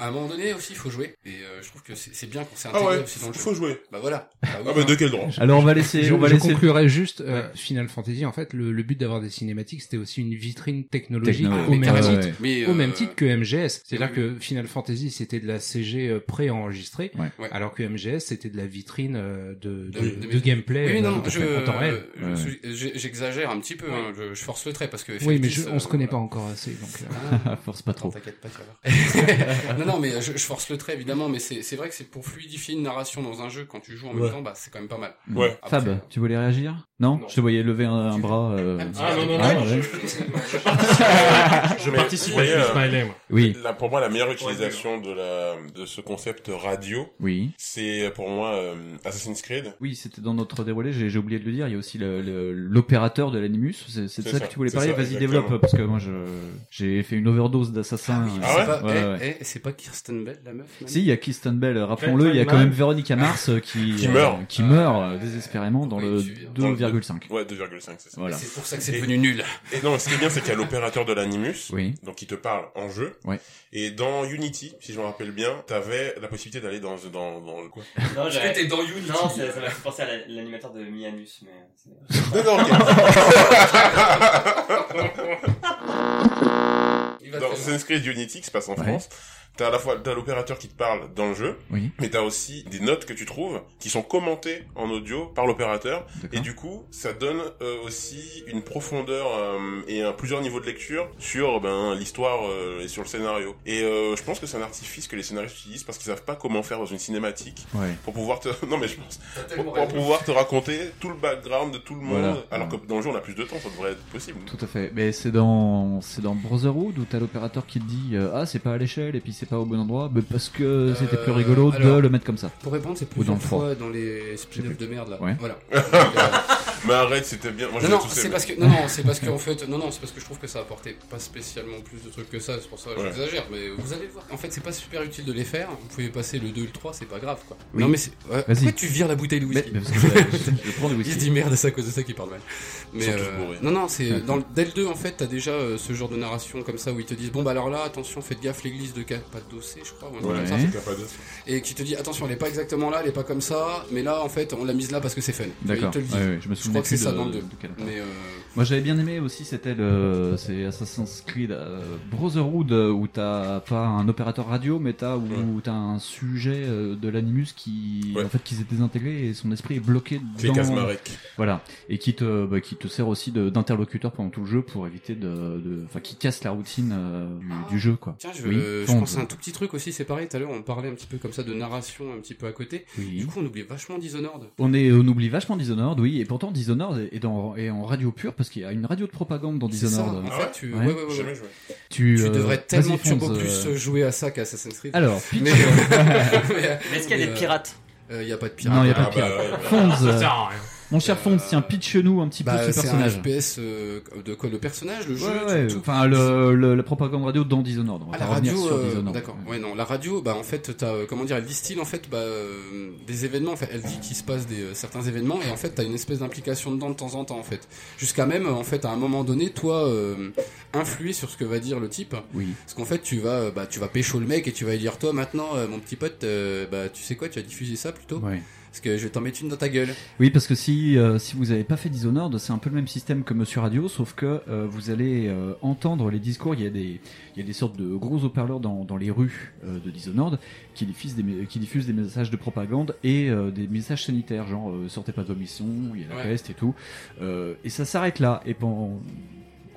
À un moment donné aussi, il faut jouer. Et euh, je trouve que c'est bien quand c'est Ah intégré ouais, aussi dans le jeu. faut jouer. Bah voilà. Bah oui, Ah bah hein. de quel droit Alors on va laisser, Je, on va je laisser. conclurai juste, euh, Final Fantasy, en fait, le, le but d'avoir des cinématiques, c'était aussi une vitrine technologique Techno, au, même Ah, titre, ouais. Mais, au euh, même titre que MGS. C'est-à-dire oui, que Final Fantasy, c'était de la CG euh, pré-enregistrée, Ouais. Ouais. alors que MGS, c'était de la vitrine euh, de, de, De- de de- gameplay Oui, non, en je, j'exagère un petit peu, hein, je, je force le trait parce que. Oui, mais on se connaît voilà. pas encore assez, donc... Ah, Force pas trop. T'inquiète pas, tu vas voir. non, mais je, je force le trait évidemment, mais c'est c'est vrai que c'est pour fluidifier une narration dans un jeu quand tu joues en Ouais. même temps, bah c'est quand même pas mal. Ouais. Après, Fab, tu voulais réagir? Non, Non. Je te voyais lever un, un bras. euh, Ah non, non, Ah, non, ouais. je Mais, participe à euh. Oui, Là, pour moi, la meilleure utilisation de la de ce concept radio, oui. c'est pour moi euh, Assassin's Creed. Oui, c'était dans notre déroulé, j'ai oublié de le dire, il y a aussi l'opérateur de l'Animus, c'est de ça, ça, que tu voulais parler, vas-y développe, parce que moi je j'ai fait une overdose d'assassins. oui, euh, Ah c'est pas, Ouais, eh, ouais. eh, c'est pas Kirsten Bell, la meuf même Si, il y a Kristen Bell, rappelons-le, il y a quand même Véronica Mars euh, qui, Qui euh, meurt. qui meurt euh, désespérément dans Oui, le dans le- 2,5. Ouais, 2,5, c'est ça. Voilà. C'est pour ça que c'est devenu nul. Et non, ce qui est bien, c'est qu'il y a l'opérateur de l'Animus, Oui. donc qui te parle en jeu. Ouais. Et dans Unity, si je me rappelle bien, t'avais la possibilité d'aller dans dans dans le quoi? Non, Est-ce que t'es dans Unity Non, ça, m'a fait penser à la- l'animateur de Mianus, mais... c'est- D'accord, ok. Dans Assassin's Creed Unity qui se passe en Ouais. France, t'as à la fois t'as l'opérateur qui te parle dans le jeu, Oui. mais t'as aussi des notes que tu trouves qui sont commentées en audio par l'opérateur et du coup ça donne euh, aussi une profondeur euh, et un plusieurs niveaux de lecture sur ben l'histoire euh, et sur le scénario. Et euh, je pense que c'est un artifice que les scénaristes utilisent parce qu'ils savent pas comment faire dans une cinématique Ouais. pour pouvoir te non mais je pense pour, pouvoir te raconter tout le background de tout le monde Voilà. alors que dans le jeu on a plus de temps ça devrait être possible. Tout à fait. Mais c'est dans c'est dans Brotherhood où t'as l'opérateur qui te dit euh, ah c'est pas à l'échelle et puis c'est pas au bon endroit, mais parce que c'était plus Euh, rigolo de le mettre comme ça. Pour répondre, c'est Ou dans plusieurs le froid. fois dans les spin-offs de merde là. Ouais. Voilà. Mais arrête c'était bien. Moi non, non, c'est parce que non, non, c'est parce que en fait, non, non, c'est parce que je trouve que ça apportait pas spécialement plus de trucs que ça. C'est pour ça que Ouais. j'exagère. Mais vous allez le voir. En fait, c'est pas super utile de les faire. Vous pouvez passer le 2 et le 3, c'est pas grave quoi. Oui. Non mais c'est. ouais, tu vires la bouteille de Mais, whisky mais parce que je, je prends du Il se dit merde, c'est à cause de ça qu'il parle mal. Mais euh, non, non, c'est Ouais. dans le, dès le 2 en fait, t'as déjà euh, ce genre de narration comme ça où ils te disent bon bah alors là, attention, faites gaffe, l'église de Cappadoce, je crois, ou un truc comme ça. Et qui te dit attention, elle est pas exactement là, elle est pas comme ça, mais là en fait, on l'a mise là parce que c'est fun. Ils D'accord. te le disent. Ouais, ouais, je me Je souviens crois que c'est plus ça de- dans le 2. de quel appart. Mais euh, Moi j'avais bien aimé aussi c'était le c'est Assassin's Creed euh, Brotherhood euh, où t'as pas un opérateur radio mais t'as où t'as un sujet euh, de l'animus qui Ouais. en fait qui s'est désintégré et son esprit est bloqué dans voilà et qui te bah, qui te sert aussi de- d'interlocuteur pendant tout le jeu pour éviter de de- enfin qui casse la routine euh, du, du jeu quoi. tiens, je, Oui, je Fonz. pense à un tout petit truc aussi, c'est pareil, tout à l'heure on parlait un petit peu comme ça de narration un petit peu à côté. Oui. Du coup, on oublie vachement Dishonored. On est on oublie vachement Dishonored oui et pourtant Dishonored et, dans, et en radio pure, parce qu'il y a une radio de propagande dans C'est ça, Dishonored. en fait, tu, ouais, Ouais. ouais, ouais, ouais. Jamais joué. Tu, Tu euh, devrais tellement turbo plus euh, jouer à ça qu'à Assassin's Creed. Alors, pitch. mais, Mais est-ce qu'il y a des pirates Il y a pas de pirates. Non, il n'y a pas de Ah bah, euh, mon cher Fonz, tiens, pitch-nous un petit peu Bah, ce c'est un personnage. FPS euh, de quoi Le personnage, le jeu, Ouais, ouais, tout, tout. enfin, le, le- la propagande radio dans Dishonored. On va Ah, la radio, euh, d'accord. Ouais, non, la radio, bah en fait, t'as, euh, comment dire, elle distille en fait, bah, euh, des événements. En fait, elle dit qu'il se passe des euh, certains événements et en fait, t'as une espèce d'implication dedans de temps en temps, en fait. Jusqu'à même, en fait, à un moment donné, toi, euh, influer sur ce que va dire le type. Oui. Parce qu'en fait, tu vas, euh, bah, tu vas pécho le mec et tu vas lui dire, toi, maintenant, euh, mon petit pote, euh, bah, tu sais quoi, tu vas diffuser ça plutôt? Ouais. Parce que je vais t'en mettre une dans ta gueule? Oui, parce que si, euh, si vous n'avez pas fait Dishonored, c'est un peu le même système que Monsieur Radio, sauf que euh, vous allez euh, entendre les discours. Il y a des, il y a des sortes de gros haut-parleurs dans, dans les rues euh, de Dishonored qui diffusent des, qui diffusent des messages de propagande et euh, des messages sanitaires, genre euh, sortez pas de vos missions, il y a la Ouais. peste et tout. Euh, et ça s'arrête là. Et pendant,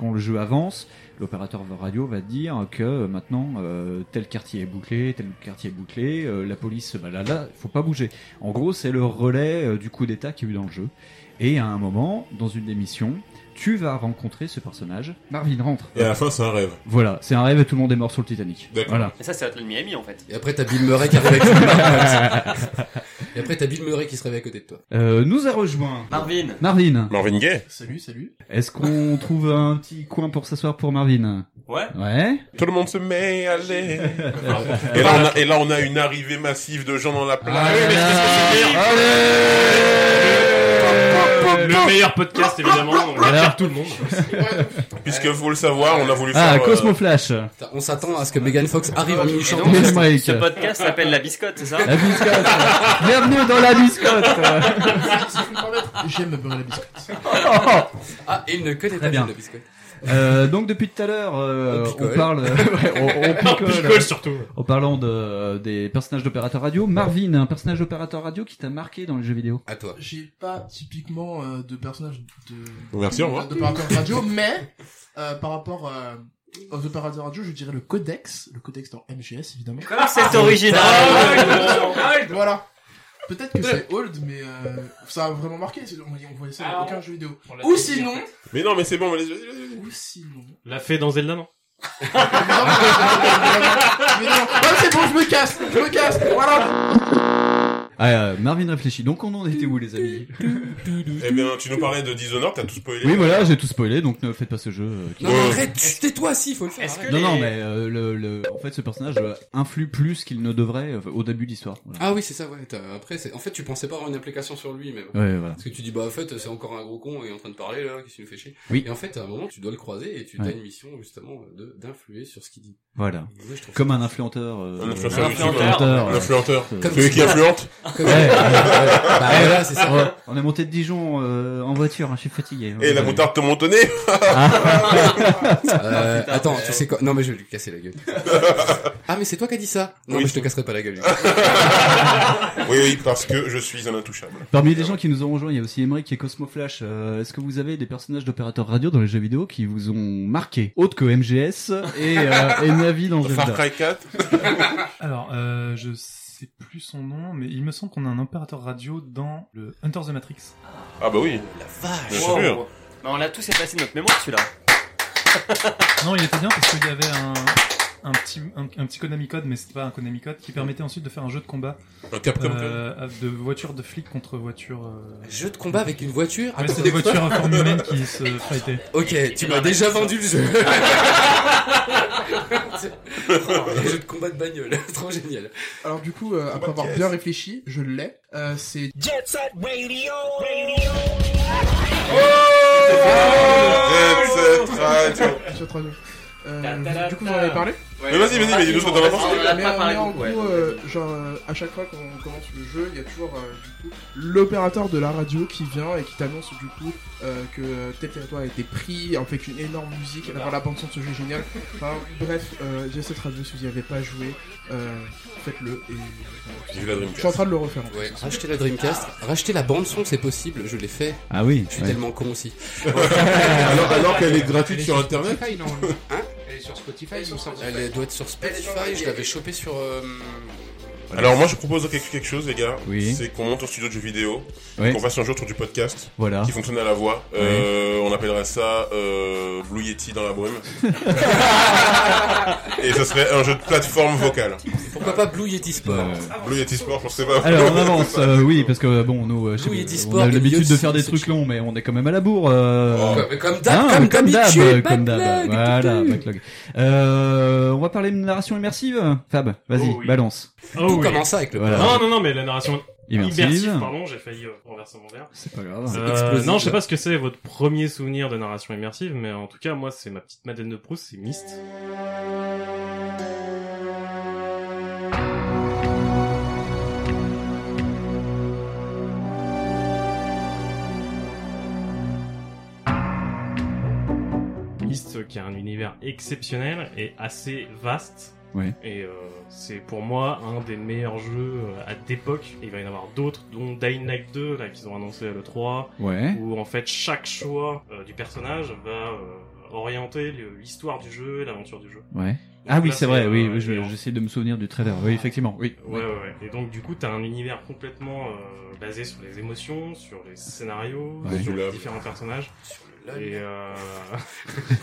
quand le jeu avance, l'opérateur radio va dire que euh, maintenant euh, tel quartier est bouclé, tel quartier est bouclé, euh, la police, bah là, là, faut pas bouger. En gros, c'est le relais du coup d'état qu'il y a eu dans le jeu. Et à un moment, dans une des missions, tu vas rencontrer ce personnage. Marvin rentre. Et à la fin, c'est un rêve. Voilà, c'est un rêve et tout le monde est mort sur le Titanic. D'accord. Voilà. Et ça, c'est Hotline Miami en fait. Et après, t'as Bill Murray qui arrive avec Et après, t'as Bill Murray qui se réveille à côté de toi. Euh, nous a rejoint Marvin. Marvin. Marvin Gaye. Salut, salut. Est-ce qu'on trouve un petit coin pour s'asseoir pour Marvin? Ouais. Ouais. Tout le monde se met à aller. et, là, on a, et là, on a une arrivée massive de gens dans la plage. Le meilleur podcast, évidemment. On va faire tout le monde. Puisque faut le savoir, on a voulu Ah, faire. euh, Cosmo Flash. On s'attend à ce que Megan Fox arrive en mini Yes, ce- podcast s'appelle La Biscotte, c'est ça La biscotte. Bienvenue dans la biscotte. J'aime me beurrer la biscotte. Ah, et il ne connaît Très pas bien. bien la biscotte. Euh, donc depuis tout à l'heure, euh, On parle, ouais, on, on picole, Picole surtout. en parlant de des personnages d'opérateurs radio. Marvin, un personnage d'opérateur radio qui t'a marqué dans les jeux vidéo? À toi. J'ai pas typiquement euh, de personnage de revoir. d'opérateur radio, mais euh, par rapport euh, aux opérateurs radio, je dirais le codex, le codex dans MGS évidemment. Comme c'est original. Voilà. Peut-être que c'est old, mais euh, ça a vraiment marqué. On, voyait ça dans aucun jeu vidéo. Ou sinon, en fait. Mais non, mais c'est bon, vas-y, vas-y, vas-y. ou sinon. L'a fait dans Zelda, non mais non, mais non. Ah, c'est bon, je me casse, je me casse. Voilà. Ah, euh, Marvin réfléchit. Donc on en était où les amis? Eh bien, tu nous parlais de Dishonored, t'as tout spoilé. Oui voilà, j'ai tout spoilé, donc ne faites pas ce jeu. euh, qui- Non, mais arrête, tu- tais-toi si, faut le faire. Est-ce que arrête. Non non mais euh, le, le, en fait ce personnage euh, influe plus qu'il ne devrait euh, au début de l'histoire. Voilà. Ah oui, c'est ça, ouais. t'as- Après, c'est, en fait, tu pensais pas avoir une implication sur lui, même. Ouais voilà. Parce que tu dis, bah, en fait, c'est encore un gros con et en train de parler, là, qu'est-ce qu'il nous fait chier? Oui. Et en fait, à un moment, tu dois le croiser et tu Ouais. as une mission, justement, de, d'influer sur ce qu'il dit. Voilà. Ouais, je trouve Comme un influenteur. euh, Un influenceur Un YouTube, influenteur. un influenteur. Comme Celui qui influente. Comme- Ouais. Bah, voilà, c'est ça. Ouais, on est monté de Dijon euh, en voiture, hein, je suis fatigué. Et la Ouais. moutarde te au nez. Euh, attends, tu sais quoi? Non, mais je vais lui casser la gueule. ah, mais c'est toi qui as dit ça? Non, Oui. mais je te casserai pas la gueule. Oui, oui, parce que je suis un intouchable. Parmi les gens qui nous ont rejoints, il y a aussi Emmerich et Cosmo Flash. Euh, Est-ce que vous avez des personnages d'opérateurs radio dans les jeux vidéo qui vous ont marqué Autre que MGS et, euh, et Navi dans Far Cry 4. Alors, euh, je sais plus son nom, mais il me semble qu'on a un opérateur radio dans le Hunter the Matrix. Ah bah oui. La vache Wow. sûr. Mais on l'a tous effacé de notre mémoire celui-là. Non, il était bien parce qu'il y avait un, un petit, un, un petit Konami code, mais c'était pas un Konami code, qui permettait ensuite de faire un jeu de combat Un Capcom euh, de voiture de flic contre voiture. Euh... Jeu de combat avec une voiture? Ouais, Attends, c'est des voitures à forme humaine qui se fightaient. Ok, tu m'as déjà vendu le jeu. Un jeu de combat de bagnole, trop génial. Alors du coup, euh, après avoir bien réfléchi, je l'ai. Euh, c'est Jet Set Radio. Jet Radio. Euh, du coup, vous en avez parlé? Mais vas-y, vas-y, mais dis-nous ce que t'en as pensé. Mais, mais en gros, euh, genre, euh, à chaque fois qu'on commence le jeu, il y a toujours euh, du coup l'opérateur de la radio qui vient et qui t'annonce du coup que tel territoire a été pris, en fait une énorme musique. Alors, la bande son de ce jeu est géniale. Enfin, bref, j'ai cette radio si vous n'y avez pas joué, faites-le. Et Vive la Dreamcast. je suis en train de le refaire. en fait, Ouais, ce soir. racheter la Dreamcast, racheter la bande son, c'est possible, je l'ai fait. Ah oui. Je suis tellement con aussi. alors, alors qu'elle est gratuite sur internet. Hein? Elle est sur Spotify, il me semble. Elle doit être sur Spotify, je l'avais chopé sur... euh, Alors moi je propose quelque, quelque chose les gars, Oui. c'est qu'on monte au studio de jeux vidéo, Oui. qu'on fasse un jour autour du podcast, Voilà. qui fonctionne à la voix. Euh, on appellerait ça euh, Blue Yeti dans la brume. Et ce serait un jeu de plateforme vocale. Pourquoi pas Blue Yeti Sport Blue Yeti Sport, je sais pas. Alors on avance, euh, oui, parce que bon, nous, euh, et Yeti on Sport a de l'habitude de faire des trucs longs, mais on est quand même à la bourre. Euh... Comme- comme d'hab, Hein, comme d'hab, d'habitude, comme d'hab. Voilà, backlog. Euh, on va parler de narration immersive. Fab, vas-y, Oh oui. balance. Oh Avec le Voilà. Non, non, non, mais la narration Immersive. immersive, pardon, j'ai failli euh, renverser mon verre. C'est pas grave. Euh, non, je sais pas ce que c'est votre premier souvenir de narration immersive, mais en tout cas, moi, c'est ma petite Madeleine de Proust, c'est Myst. Myst, qui a un univers exceptionnel et assez vaste. Ouais. Et euh, c'est pour moi un des meilleurs jeux euh, à d'époque. Il va y en avoir d'autres, dont Dying Light 2, là, qu'ils ont annoncé à l'E3. Ouais. Où en fait chaque choix euh, du personnage va euh, orienter le- l'histoire du jeu et l'aventure du jeu. Ouais. Donc Ah oui, c'est vrai, euh, oui, je- j'essaie de me souvenir du trailer. Oui, effectivement, oui. Ouais, ouais, ouais. Et donc, du coup, t'as un univers complètement euh, basé sur les émotions, sur les scénarios, Ouais. sur les différents personnages. Et, euh...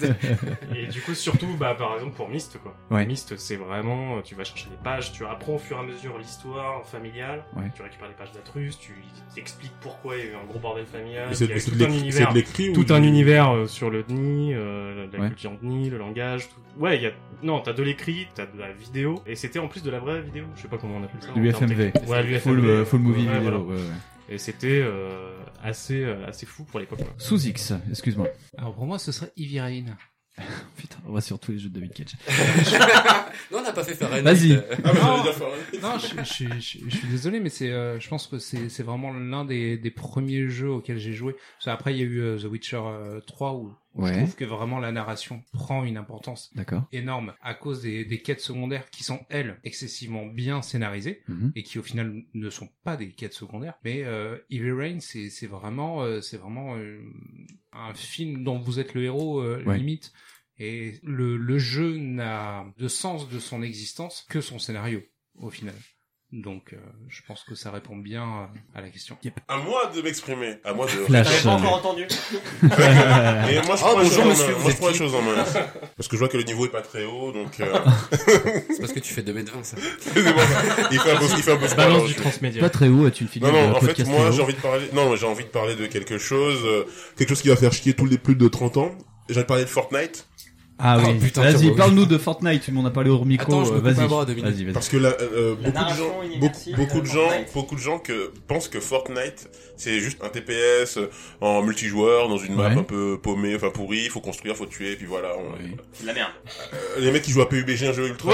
et du coup, surtout, bah, par exemple, pour Myst, quoi. Ouais. Myst, c'est vraiment, tu vas chercher des pages, tu apprends au fur et à mesure l'histoire familiale, Ouais. tu récupères les pages d'Atrus, tu t'expliques pourquoi il y a eu un gros bordel familial, il y a tout de un l'écrit- univers, ou tout un univers euh, sur le DNI, euh, la Ouais. culture DNI, le langage, tout. Ouais, il y a, non, t'as de l'écrit, t'as de la vidéo, et c'était en plus de la vraie vidéo, je sais pas comment on appelle ça. en Du termes FMV. techniques. Ouais, du Full, FMV. euh, full movie Ouais, vidéo. voilà. Et c'était euh, assez, euh, assez fou pour l'époque. quoi. Sous X, excuse-moi. Alors pour moi, ce serait Heavy Rain. Putain, on va sur tous les jeux de David Cage. non, on n'a pas fait Fahrenheit. Vas-y. Ah, mais Non. je, je, je- je suis désolé, mais c'est, euh, je pense que c'est, c'est vraiment l'un des, des premiers jeux auxquels j'ai joué. Qu'après, il y a eu euh, The Witcher euh, 3 où, où Ouais. je trouve que vraiment la narration prend une importance énorme à cause des, des quêtes secondaires qui sont elles excessivement bien scénarisées Mhm. et qui au final ne sont pas des quêtes secondaires. Mais euh, Heavy Rain, c'est, c'est vraiment, euh, c'est vraiment euh, un film dont vous êtes le héros euh, Ouais. limite. Et le, le jeu n'a de sens de son existence que son scénario, au final. Donc, euh, je pense que ça répond bien euh, à la question. À moi de m'exprimer, à moi de. Flash. Pas encore entendu Et moi je Ah, prends, les bonjour, choses en monsieur, main. Moi, je prends les choses en main. Parce que je vois que le niveau est pas très haut, donc. Euh... C'est parce que tu fais 2 mètres 20, ça. Il fait un peu, il fait un peu Balance alors, du transmédia. Pas très haut, es-tu une fille Non, non, de en fait, moi, j'ai envie de parler, non, j'ai envie de parler de quelque chose, euh, quelque chose qui va faire chier tous les plus de 30 ans. J'ai envie de parler de Fortnite. Ah Oh, oui, putain, vas-y, parle-nous de Fortnite, tu m'en as parlé au micro, Attends, je me euh, vas-y. Vas-y, vas-y. Parce que là, euh, beaucoup de gens, beaucoup, de gens, beaucoup de gens que pensent que Fortnite, c'est juste un TPS euh, en multijoueur dans une map Ouais. un peu paumée, enfin pourrie, il faut construire, faut tuer, et puis voilà. on- Oui. C'est de la merde. Euh, les mecs qui jouent à PUBG, un jeu ultra.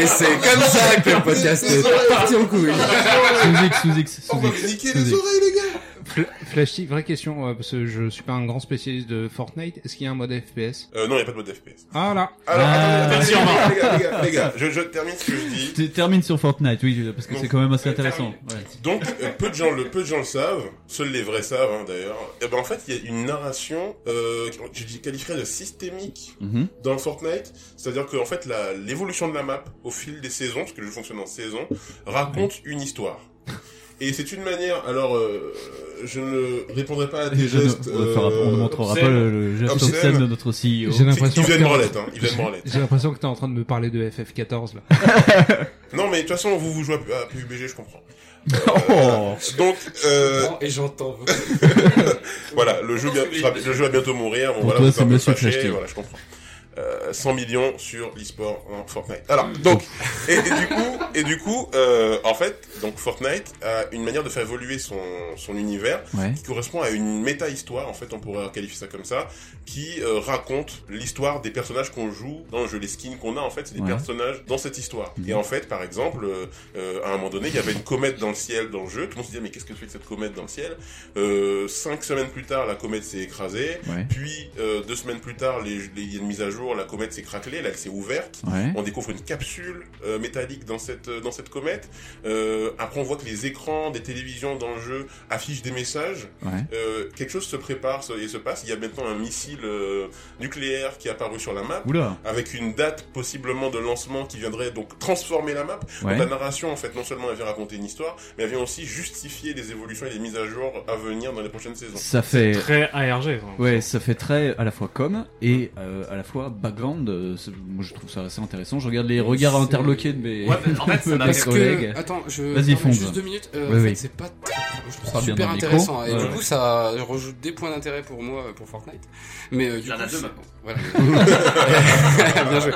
Et c'est comme ça que le podcast est parti en couille. Sous X, sous X, On sous va niquer les oreilles, les gars! Fl- Flashy, vraie question, euh, parce que je suis pas un grand spécialiste de Fortnite. Est-ce qu'il y a un mode FPS Euh, non, il n'y a pas de mode FPS. Ah là Alors, attendez, merci, attendez, les gars, les gars, les gars, je, je termine ce que je dis. Tu termines sur Fortnite, oui, parce que c'est quand même assez euh, intéressant. Ouais. Donc, euh, peu de gens le, peu de gens le savent, seuls les vrais savent, hein, d'ailleurs. Et ben, en fait, il y a une narration, euh, que je qualifierais de systémique Mhm. dans Fortnite. C'est-à-dire que, en fait, la, l'évolution de la map au fil des saisons, parce que le jeu fonctionne en saison, raconte une histoire. Et c'est une manière, alors, euh, je ne répondrai pas à des Je ne- gestes, on, ne euh, montrera pas le, le geste obscène de notre CEO. J'ai l'impression il vient que de t'es en- branlette, hein, il vient de branlette. J'ai l'impression que t'es en train de me parler de FF14 là. Non, mais de toute façon, vous, vous jouez à PUBG, je comprends. Oh. Donc, euh, Et j'entends. Voilà, le jeu, bien- sera- le jeu va bientôt mourir. Bon, Pour voilà, toi, c'est Monsieur fâché, Flash. Voilà, je comprends. Euh, 100 millions sur l'e-sport en Fortnite. Alors, donc, et, et du coup, et du coup, euh, en fait, donc Fortnite a une manière de faire évoluer son, son univers Ouais. qui correspond à une méta-histoire, en fait, on pourrait qualifier ça comme ça, qui euh, raconte l'histoire des personnages qu'on joue dans le jeu. Les skins qu'on a, en fait, c'est des Ouais. personnages dans cette histoire. Mhm. Et en fait, par exemple, euh, euh, à un moment donné, il y avait une comète dans le ciel dans le jeu. Tout le monde se disait, mais qu'est-ce que fait cette comète dans le ciel? Euh, Cinq semaines plus tard, la comète s'est écrasée. Ouais. Puis, euh, deux semaines plus tard, les- les- il y a une mise à jour jour, la comète s'est craquelée, là, elle s'est ouverte. Ouais. On découvre une capsule euh, métallique dans cette euh, dans cette comète. Euh, après, on voit que les écrans des télévisions dans le jeu affichent des messages. Ouais. Euh, quelque chose se prépare se- et se passe. Il y a maintenant un missile euh, nucléaire qui est apparu sur la map, Oula. avec une date possiblement de lancement qui viendrait donc transformer la map. Ouais. Donc la narration, en fait, non seulement elle vient raconter une histoire, mais elle vient aussi justifier les évolutions et les mises à jour à venir dans les prochaines saisons. Ça fait Très ARG. ça. Ouais, ça fait très à la fois com et euh, à la fois background. euh, c'est- moi, je trouve ça assez intéressant. Je regarde les regards C'est- interloqués de mes, Ouais, en fait, ça de m'a mes Parce collègues. attends, je Vas-y, permets fonce. juste deux minutes. Euh, Oui, en oui. fait, c'est pas très- je trouve ça Parle bien super dans le micro. intéressant. Et Ouais. du coup, ça rajoute des points d'intérêt pour moi euh, pour Fortnite. Mais euh, du Il y en coup, a deux c'est- maintenant. Voilà. bien joué.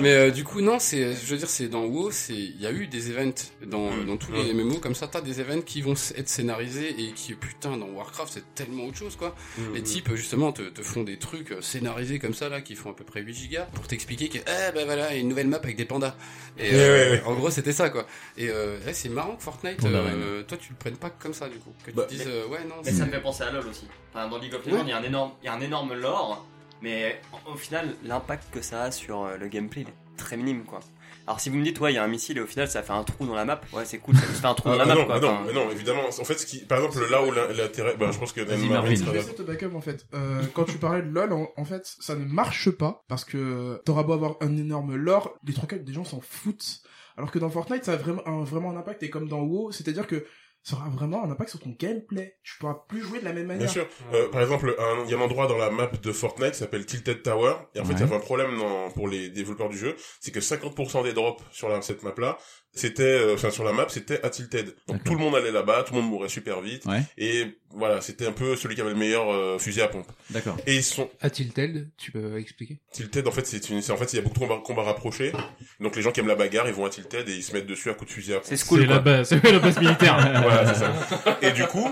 Mais euh, du coup, non, c'est, je veux dire, c'est dans WoW, c'est, il y a eu des events dans, Mm. dans tous les MMO comme ça. T'as des events qui vont s- être scénarisés et qui, putain, dans Warcraft, c'est tellement autre chose, quoi. Mm. Les types, justement, te, te font des trucs euh, scénarisés comme ça, là, qui font à peu près 8 gigas pour t'expliquer que, eh ben voilà, il y a une nouvelle map avec des pandas. Et, euh, ouais, ouais. en gros, c'était ça, quoi. Et euh, ouais, c'est marrant que Fortnite, Panda euh, toi, tu le prennes pas comme ça, du coup. Que tu Bah, te dises, euh, ouais, non, Mais ça me fait penser à LoL aussi. Enfin, dans League of Legends, Ouais. il y a un énorme, il y a un énorme lore, mais au final, l'impact que ça a sur le gameplay, il est très minime, quoi. Alors si vous me dites, ouais, il y a un missile et au final, ça fait un trou dans la map, ouais, c'est cool, ça fait un trou Ah, dans la map, non, quoi. bah non, Enfin, mais non, évidemment. En fait, ce qui, par exemple, là où l'in- l'intérêt, bah, je pense que Vas-y, Dan Marvin. Marvin Je sera vais d'accord. essayer de te backup en fait. Euh, quand tu parlais de LoL, en, en fait, ça ne marche pas parce que t'auras beau avoir un énorme lore, les trois quarts des gens s'en foutent. Alors que dans Fortnite, ça a vraiment un, vraiment un impact et comme dans WoW, c'est-à-dire que ça aura vraiment un impact sur ton gameplay. Tu pourras plus jouer de la même manière. Bien sûr. Euh, par exemple, il y a un endroit dans la map de Fortnite qui s'appelle Tilted Tower. Et en fait, il y avait un problème dans- pour les développeurs du jeu. C'est que 50% des drops sur la, cette map-là, c'était, euh, enfin, sur la map, c'était à Tilted. Donc tout le monde allait là-bas, tout le monde mourait super vite. Ouais. Et voilà, c'était un peu celui qui avait le meilleur euh, fusil à pompe. D'accord. Et ils sont A-t-il tel Tu peux expliquer? Tilted, en fait, c'est une, c'est en fait, il y a beaucoup de combats, combats rapprochés. Donc les gens qui aiment la bagarre, ils vont à Tilted et ils se mettent dessus à coups de fusil à pompe. c'est C'est cool, la base, c'est la base militaire. voilà, c'est ça. Et du coup,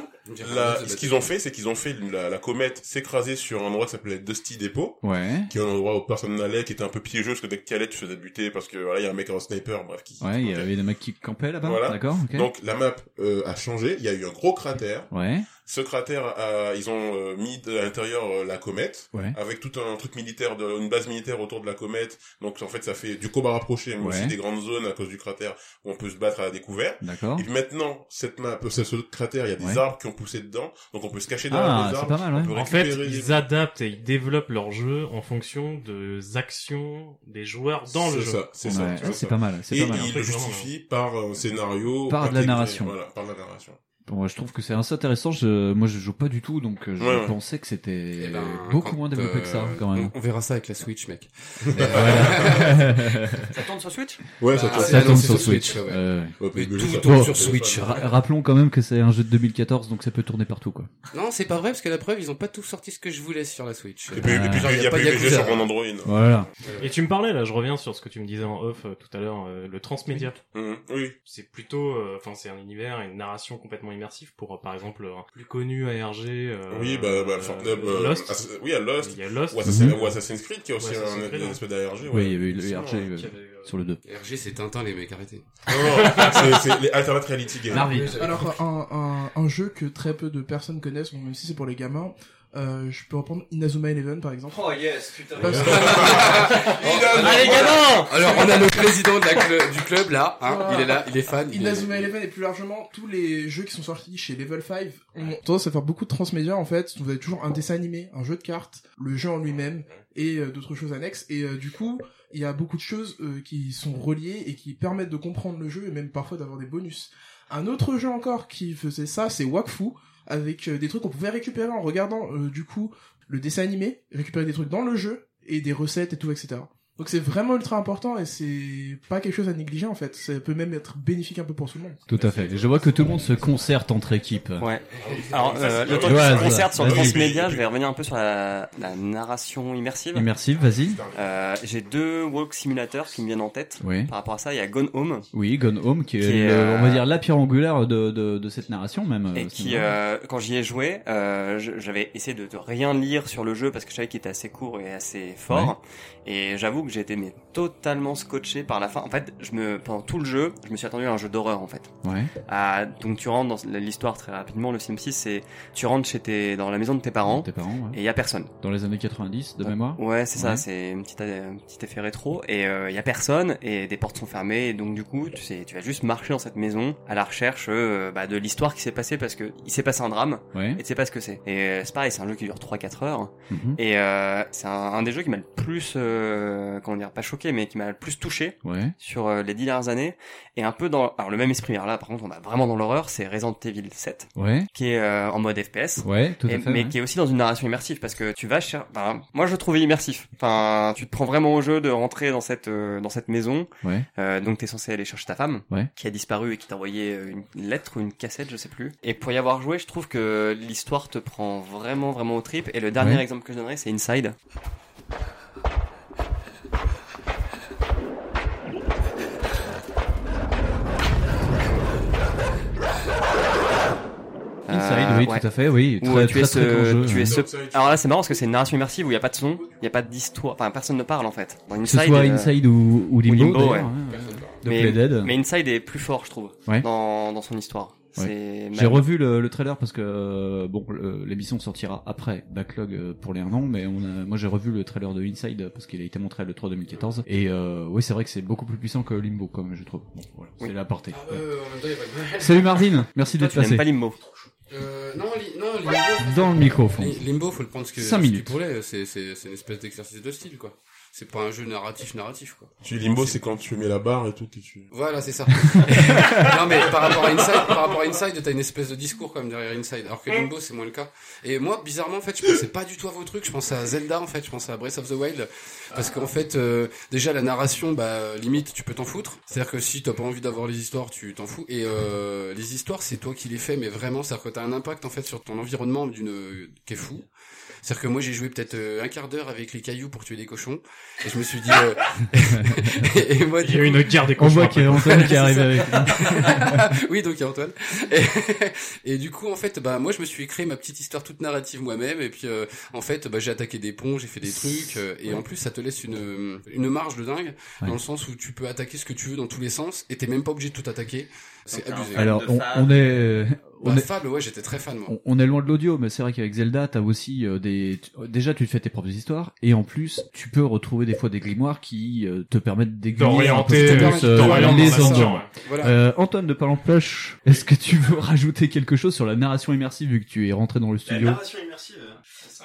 la- ce qu'ils ont fait, c'est qu'ils ont fait la, la comète s'écraser sur un endroit qui s'appelait Dusty Depot, Ouais. qui est un endroit où personne n'allait, qui était un peu piégeux, parce que dès que tu allais, tu faisais buter, parce que voilà, il y a un mec en sniper, bref, qui... Ouais, il y avait des mecs qui campaient là-bas. Voilà. D'accord. Donc la map euh, a changé, il y a eu un gros cratère. Ouais. Ce cratère, a- ils ont euh, mis de- à l'intérieur euh, la comète, Ouais. avec tout un truc militaire, de, une base militaire autour de la comète. Donc en fait, ça fait du combat rapproché, mais Ouais. aussi des grandes zones à cause du cratère où on peut se battre à la découvert. D'accord. Et maintenant, cette map, euh, ce, cratère, il y a des Ouais. arbres qui ont poussé dedans, donc on peut se cacher derrière Ah, les c'est arbres. pas mal, ouais. on peut En fait, ils adaptent et ils développent leur jeu en fonction des actions des joueurs dans le C'est jeu. ça, c'est ça. C'est pas mal. C'est Et pas mal. il le justifie par un scénario. Par de la narration. Voilà, par de la narration. Bon, moi, je trouve que c'est assez intéressant. Je, moi, je joue pas du tout, donc euh, je Ouais, ouais. pensais que c'était Eh ben, beaucoup moins développé que ça, euh, quand même. On, on verra ça avec la Switch, mec. Ça tourne sur Switch? Ouais, Bah, ça, tourne sur Switch. Ouais. Euh, Mais tout ça- tourne sur Switch. ra- rappelons quand même que c'est un jeu de 2014, donc ça peut tourner partout, quoi. Non, c'est pas vrai parce que la preuve, ils ont pas tout sorti ce que je voulais sur la Switch. Et puis, il y a pas de sur mon Android. Voilà. Et tu me parlais là, je reviens sur ce que tu me disais en off euh, tout à l'heure, euh, le transmédia. Mhm, Oui. C'est plutôt, euh, enfin c'est un univers, et une narration complètement immersive pour euh, par exemple un plus connu ARG. Euh, Oui, bah, bah, euh, Fortnite, euh, Lost. Oui, il y a Lost. Il y a Lost. Ou Assassin's, Mhm. ou Assassin's Creed, qui a aussi Assassin's un, Creed, un ouais. aspect d'ARG. Oui, ouais. il y avait eu le Sinon, RG euh, qui avait, euh, sur le 2. RG, c'est Tintin, les mecs, arrêtez. Non, non, c'est- les Alternate Reality Games. Alors, un, un, un jeu que très peu de personnes connaissent, bon, même si c'est pour les gamins, euh, je peux reprendre Inazuma Eleven par exemple. Oh yes, putain. Parce Allez, gamin Alors, on a le président de la cl- du club, là, hein, Voilà. il est là, il est fan. il est- Inazuma Eleven et plus largement tous les jeux qui sont sortis chez Level 5 ont tendance à faire beaucoup de transmédia en fait. Vous avez toujours un dessin animé, un jeu de cartes, le jeu en lui-même et euh, d'autres choses annexes. Et euh, du coup, il y a beaucoup de choses euh, qui sont reliées et qui permettent de comprendre le jeu et même parfois d'avoir des bonus. Un autre jeu encore qui faisait ça, c'est Wakfu avec euh, des trucs qu'on pouvait récupérer en regardant euh, du coup le dessin animé, récupérer des trucs dans le jeu et des recettes et tout, etc. Donc c'est vraiment ultra important et c'est pas quelque chose à négliger en fait. Ça peut même être bénéfique un peu pour tout le monde. Tout à fait. Je vois que tout le monde se concerte entre équipes. Ouais. Alors, euh, le temps qu'on se ça. concerte sur transmédia, je vais revenir un peu sur la, la narration immersive. Immersive, vas-y. Euh, J'ai deux walk simulateurs qui me viennent en tête. Oui. Par rapport à ça, il y a Gone Home. Oui, Gone Home, qui est, Qui est, le- euh, on va dire, la pierre angulaire de, de, de cette narration, même. Et euh, qui, euh, quand j'y ai joué, euh, j'avais essayé de, de rien lire sur le jeu parce que je savais qu'il était assez court et assez fort. Et j'avoue que j'ai été mais totalement scotché par la fin. En fait, je me pendant tout le jeu, je me suis attendu à un jeu d'horreur en fait. Ouais. Donc tu rentres dans l'histoire très rapidement. Le Sim 6, c'est tu rentres chez tes dans la maison de tes parents. Tes parents, ouais. Et il y a personne. Dans les années 90, de mémoire Ouais, c'est ça, c'est un petit, un petit effet rétro. Et il y a personne, et des portes sont fermées, et donc du coup, tu sais, tu vas juste marcher dans cette maison à la recherche euh, bah, de l'histoire qui s'est passée, parce que il s'est passé un drame, Ouais. et tu sais pas ce que c'est. Et euh, c'est pareil, c'est un jeu qui dure 3-4 heures, Mhm. et euh, c'est un, un des jeux qui m'a le plus, euh, comment dire, pas choqué, mais qui m'a le plus touché Ouais. sur euh, les dix dernières années, et un peu dans, alors le même esprit. Alors là, par contre, on a vraiment dans l'horreur, c'est Resident Evil 7, Ouais. qui est euh, en mode FPS. Ouais, tout à Et- fait, mais qui est aussi dans une narration immersive parce que tu vas cher... enfin, moi je le trouvais immersif. Enfin, tu te prends vraiment au jeu de rentrer dans cette euh, dans cette maison. Ouais. Euh, donc t'es censé aller chercher ta femme Ouais. qui a disparu et qui t'a envoyé euh, une lettre ou une cassette, je sais plus. Et pour y avoir joué, je trouve que l'histoire te prend vraiment vraiment au trip. Et le dernier exemple que je donnerai, c'est Inside. Inside, oui, tout à fait, oui. Où, Très- euh, tu es très, ce, jeu, tu ouais. es ce. Alors là, c'est marrant parce que c'est une narration immersive où il y a pas de son, il y a pas d'histoire, enfin personne ne parle en fait. Dans Que ce Inside, soit euh, Inside ou, ou Limbo, ouais. hein, mais, Inside est plus fort, je trouve, dans son histoire. Ouais. J'ai revu le, le trailer parce que euh, bon, le- l'émission sortira après Backlog euh, pour les 1 an, mais on a, moi j'ai revu le trailer de Inside parce qu'il a été montré à l'E3 2014 et euh, oui c'est vrai que c'est beaucoup plus puissant que Limbo comme je trouve. Bon, voilà, c'est la portée. Euh, en même temps, il y a pas de- Salut Marvin, merci d'être passé. pas Limbo. Euh, non, li- non, Limbo. Dans le microphone. Li- Limbo, faut le prendre ce que, Cinq ce qu'il minutes. voulait. C'est, c'est, c'est une espèce d'exercice de style, quoi. C'est pas un jeu narratif, narratif, quoi. Tu limbo, c'est quand tu mets la barre et tout, que tu... Voilà, c'est ça. non, mais par rapport à Inside, par rapport à Inside, t'as une espèce de discours quand même derrière Inside. Alors que Limbo, c'est moins le cas. Et moi, bizarrement, en fait, je pensais pas du tout à vos trucs. Je pensais à Zelda, en fait. Je pensais à Breath of the Wild. Parce qu'en fait, euh, déjà, la narration, bah, limite, tu peux t'en foutre. C'est-à-dire que si t'as pas envie d'avoir les histoires, tu t'en fous. Et, euh, les histoires, c'est toi qui les fais, mais vraiment, c'est-à-dire que t'as un impact, en fait, sur ton environnement d'une, qui est fou. C'est-à-dire que moi j'ai joué peut-être euh, un quart d'heure avec les cailloux pour tuer des cochons et je me suis dit euh, et moi, Il y a eu une guerre des On voit cochons qu'il y a. Antoine qui C'est arrive avec. oui, donc il y a Antoine. Et, et du coup, en fait, bah moi, je me suis créé ma petite histoire toute narrative moi-même. Et puis, euh, en fait, bah j'ai attaqué des ponts, j'ai fait des trucs. euh, et en plus, ça te laisse une une marge de dingue Ouais. dans le sens où tu peux attaquer ce que tu veux dans tous les sens. Et t'es même pas obligé de tout attaquer. C'est abusé. Alors on, on est, on Bah, est, Fable, ouais, j'étais très fan moi. on- on est loin de l'audio, mais c'est vrai qu'avec Zelda, t'as aussi euh, des. Déjà, tu te fais tes propres histoires, et en plus, tu peux retrouver des fois des grimoires qui euh, te permettent d'aiguiller un peu D'orienter, plus euh, les la ouais. Voilà. Euh, Antoine de Parlant Plush, est-ce que tu veux rajouter quelque chose sur la narration immersive vu que tu es rentré dans le La studio? narration immersive,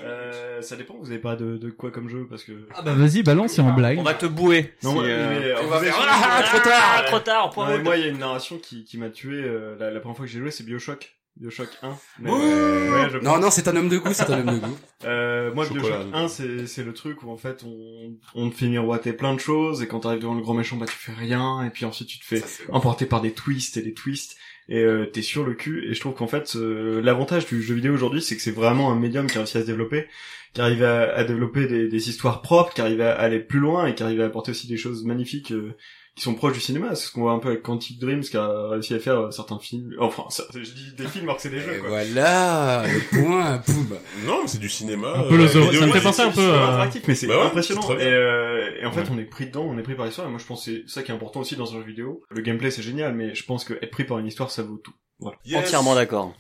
euh, ça dépend, vous avez pas de, de quoi comme jeu parce que. Ah bah vas-y, balance, c'est en blague. On va te bouer. Non, si, euh, mais, on va faire, ah, trop tard, trop tard, out. Moi, il y a une narration qui, qui m'a tué euh, la, la première fois que j'ai joué, c'est Bioshock. Bioshock 1. Mais, Ouh euh, ouais, je non, non, c'est un homme de goût, c'est un homme de goût. Euh, moi, Chocolat, Bioshock donc. 1, c'est, c'est le truc où en fait on, on te fait miroiter plein de choses et quand t'arrives devant le grand méchant, bah tu fais rien et puis ensuite tu te fais Ça, emporter par des twists et des twists et euh, t'es sur le cul et je trouve qu'en fait euh, l'avantage du jeu vidéo aujourd'hui c'est que c'est vraiment un médium qui a réussi à se développer qui arrive à, à développer des, des histoires propres qui arrive à aller plus loin et qui arrive à apporter aussi des choses magnifiques euh, qui sont proches du cinéma c'est ce qu'on voit un peu avec Quantic Dreams qui a réussi à faire euh, certains films enfin ça- je dis des films alors que c'est des jeux Et quoi voilà, le point, boum. Non, mais c'est du cinéma. Un peu le euh, vidéo, Ça me fait penser un c'est peu à- interactif, mais c'est Bah ouais, impressionnant. et, euh, et en fait, Ouais. on est pris dedans, on est pris par l'histoire. Et moi, je pense que c'est ça qui est important aussi dans un jeu vidéo. Le gameplay, c'est génial, mais je pense que être pris par une histoire, ça vaut tout. Voilà. Yes. Entièrement d'accord.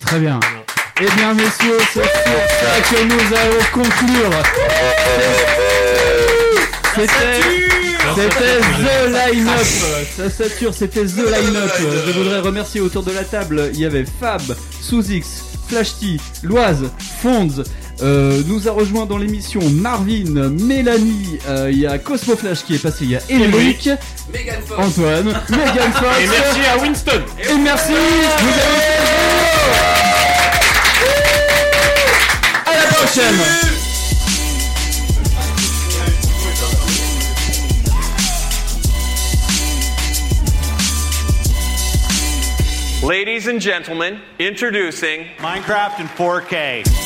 Très bien. Eh bien, messieurs, c'est sur ça que nous allons conclure. C'était, c'était The Line-Up. Ça sature, c'était The Line-Up. Je voudrais remercier autour de la table. Il y avait Fab, Sous-X, Flash T, Loise, Fonds. Euh, nous a rejoint dans l'émission Marvin, Mélanie, euh, il y a Cosmo Flash qui est passé, il y a Émeric. Antoine, Megan Fox. Et merci à Winston. Et merci, vous avez À la prochaine Ladies and gentlemen, introducing Minecraft in 4K.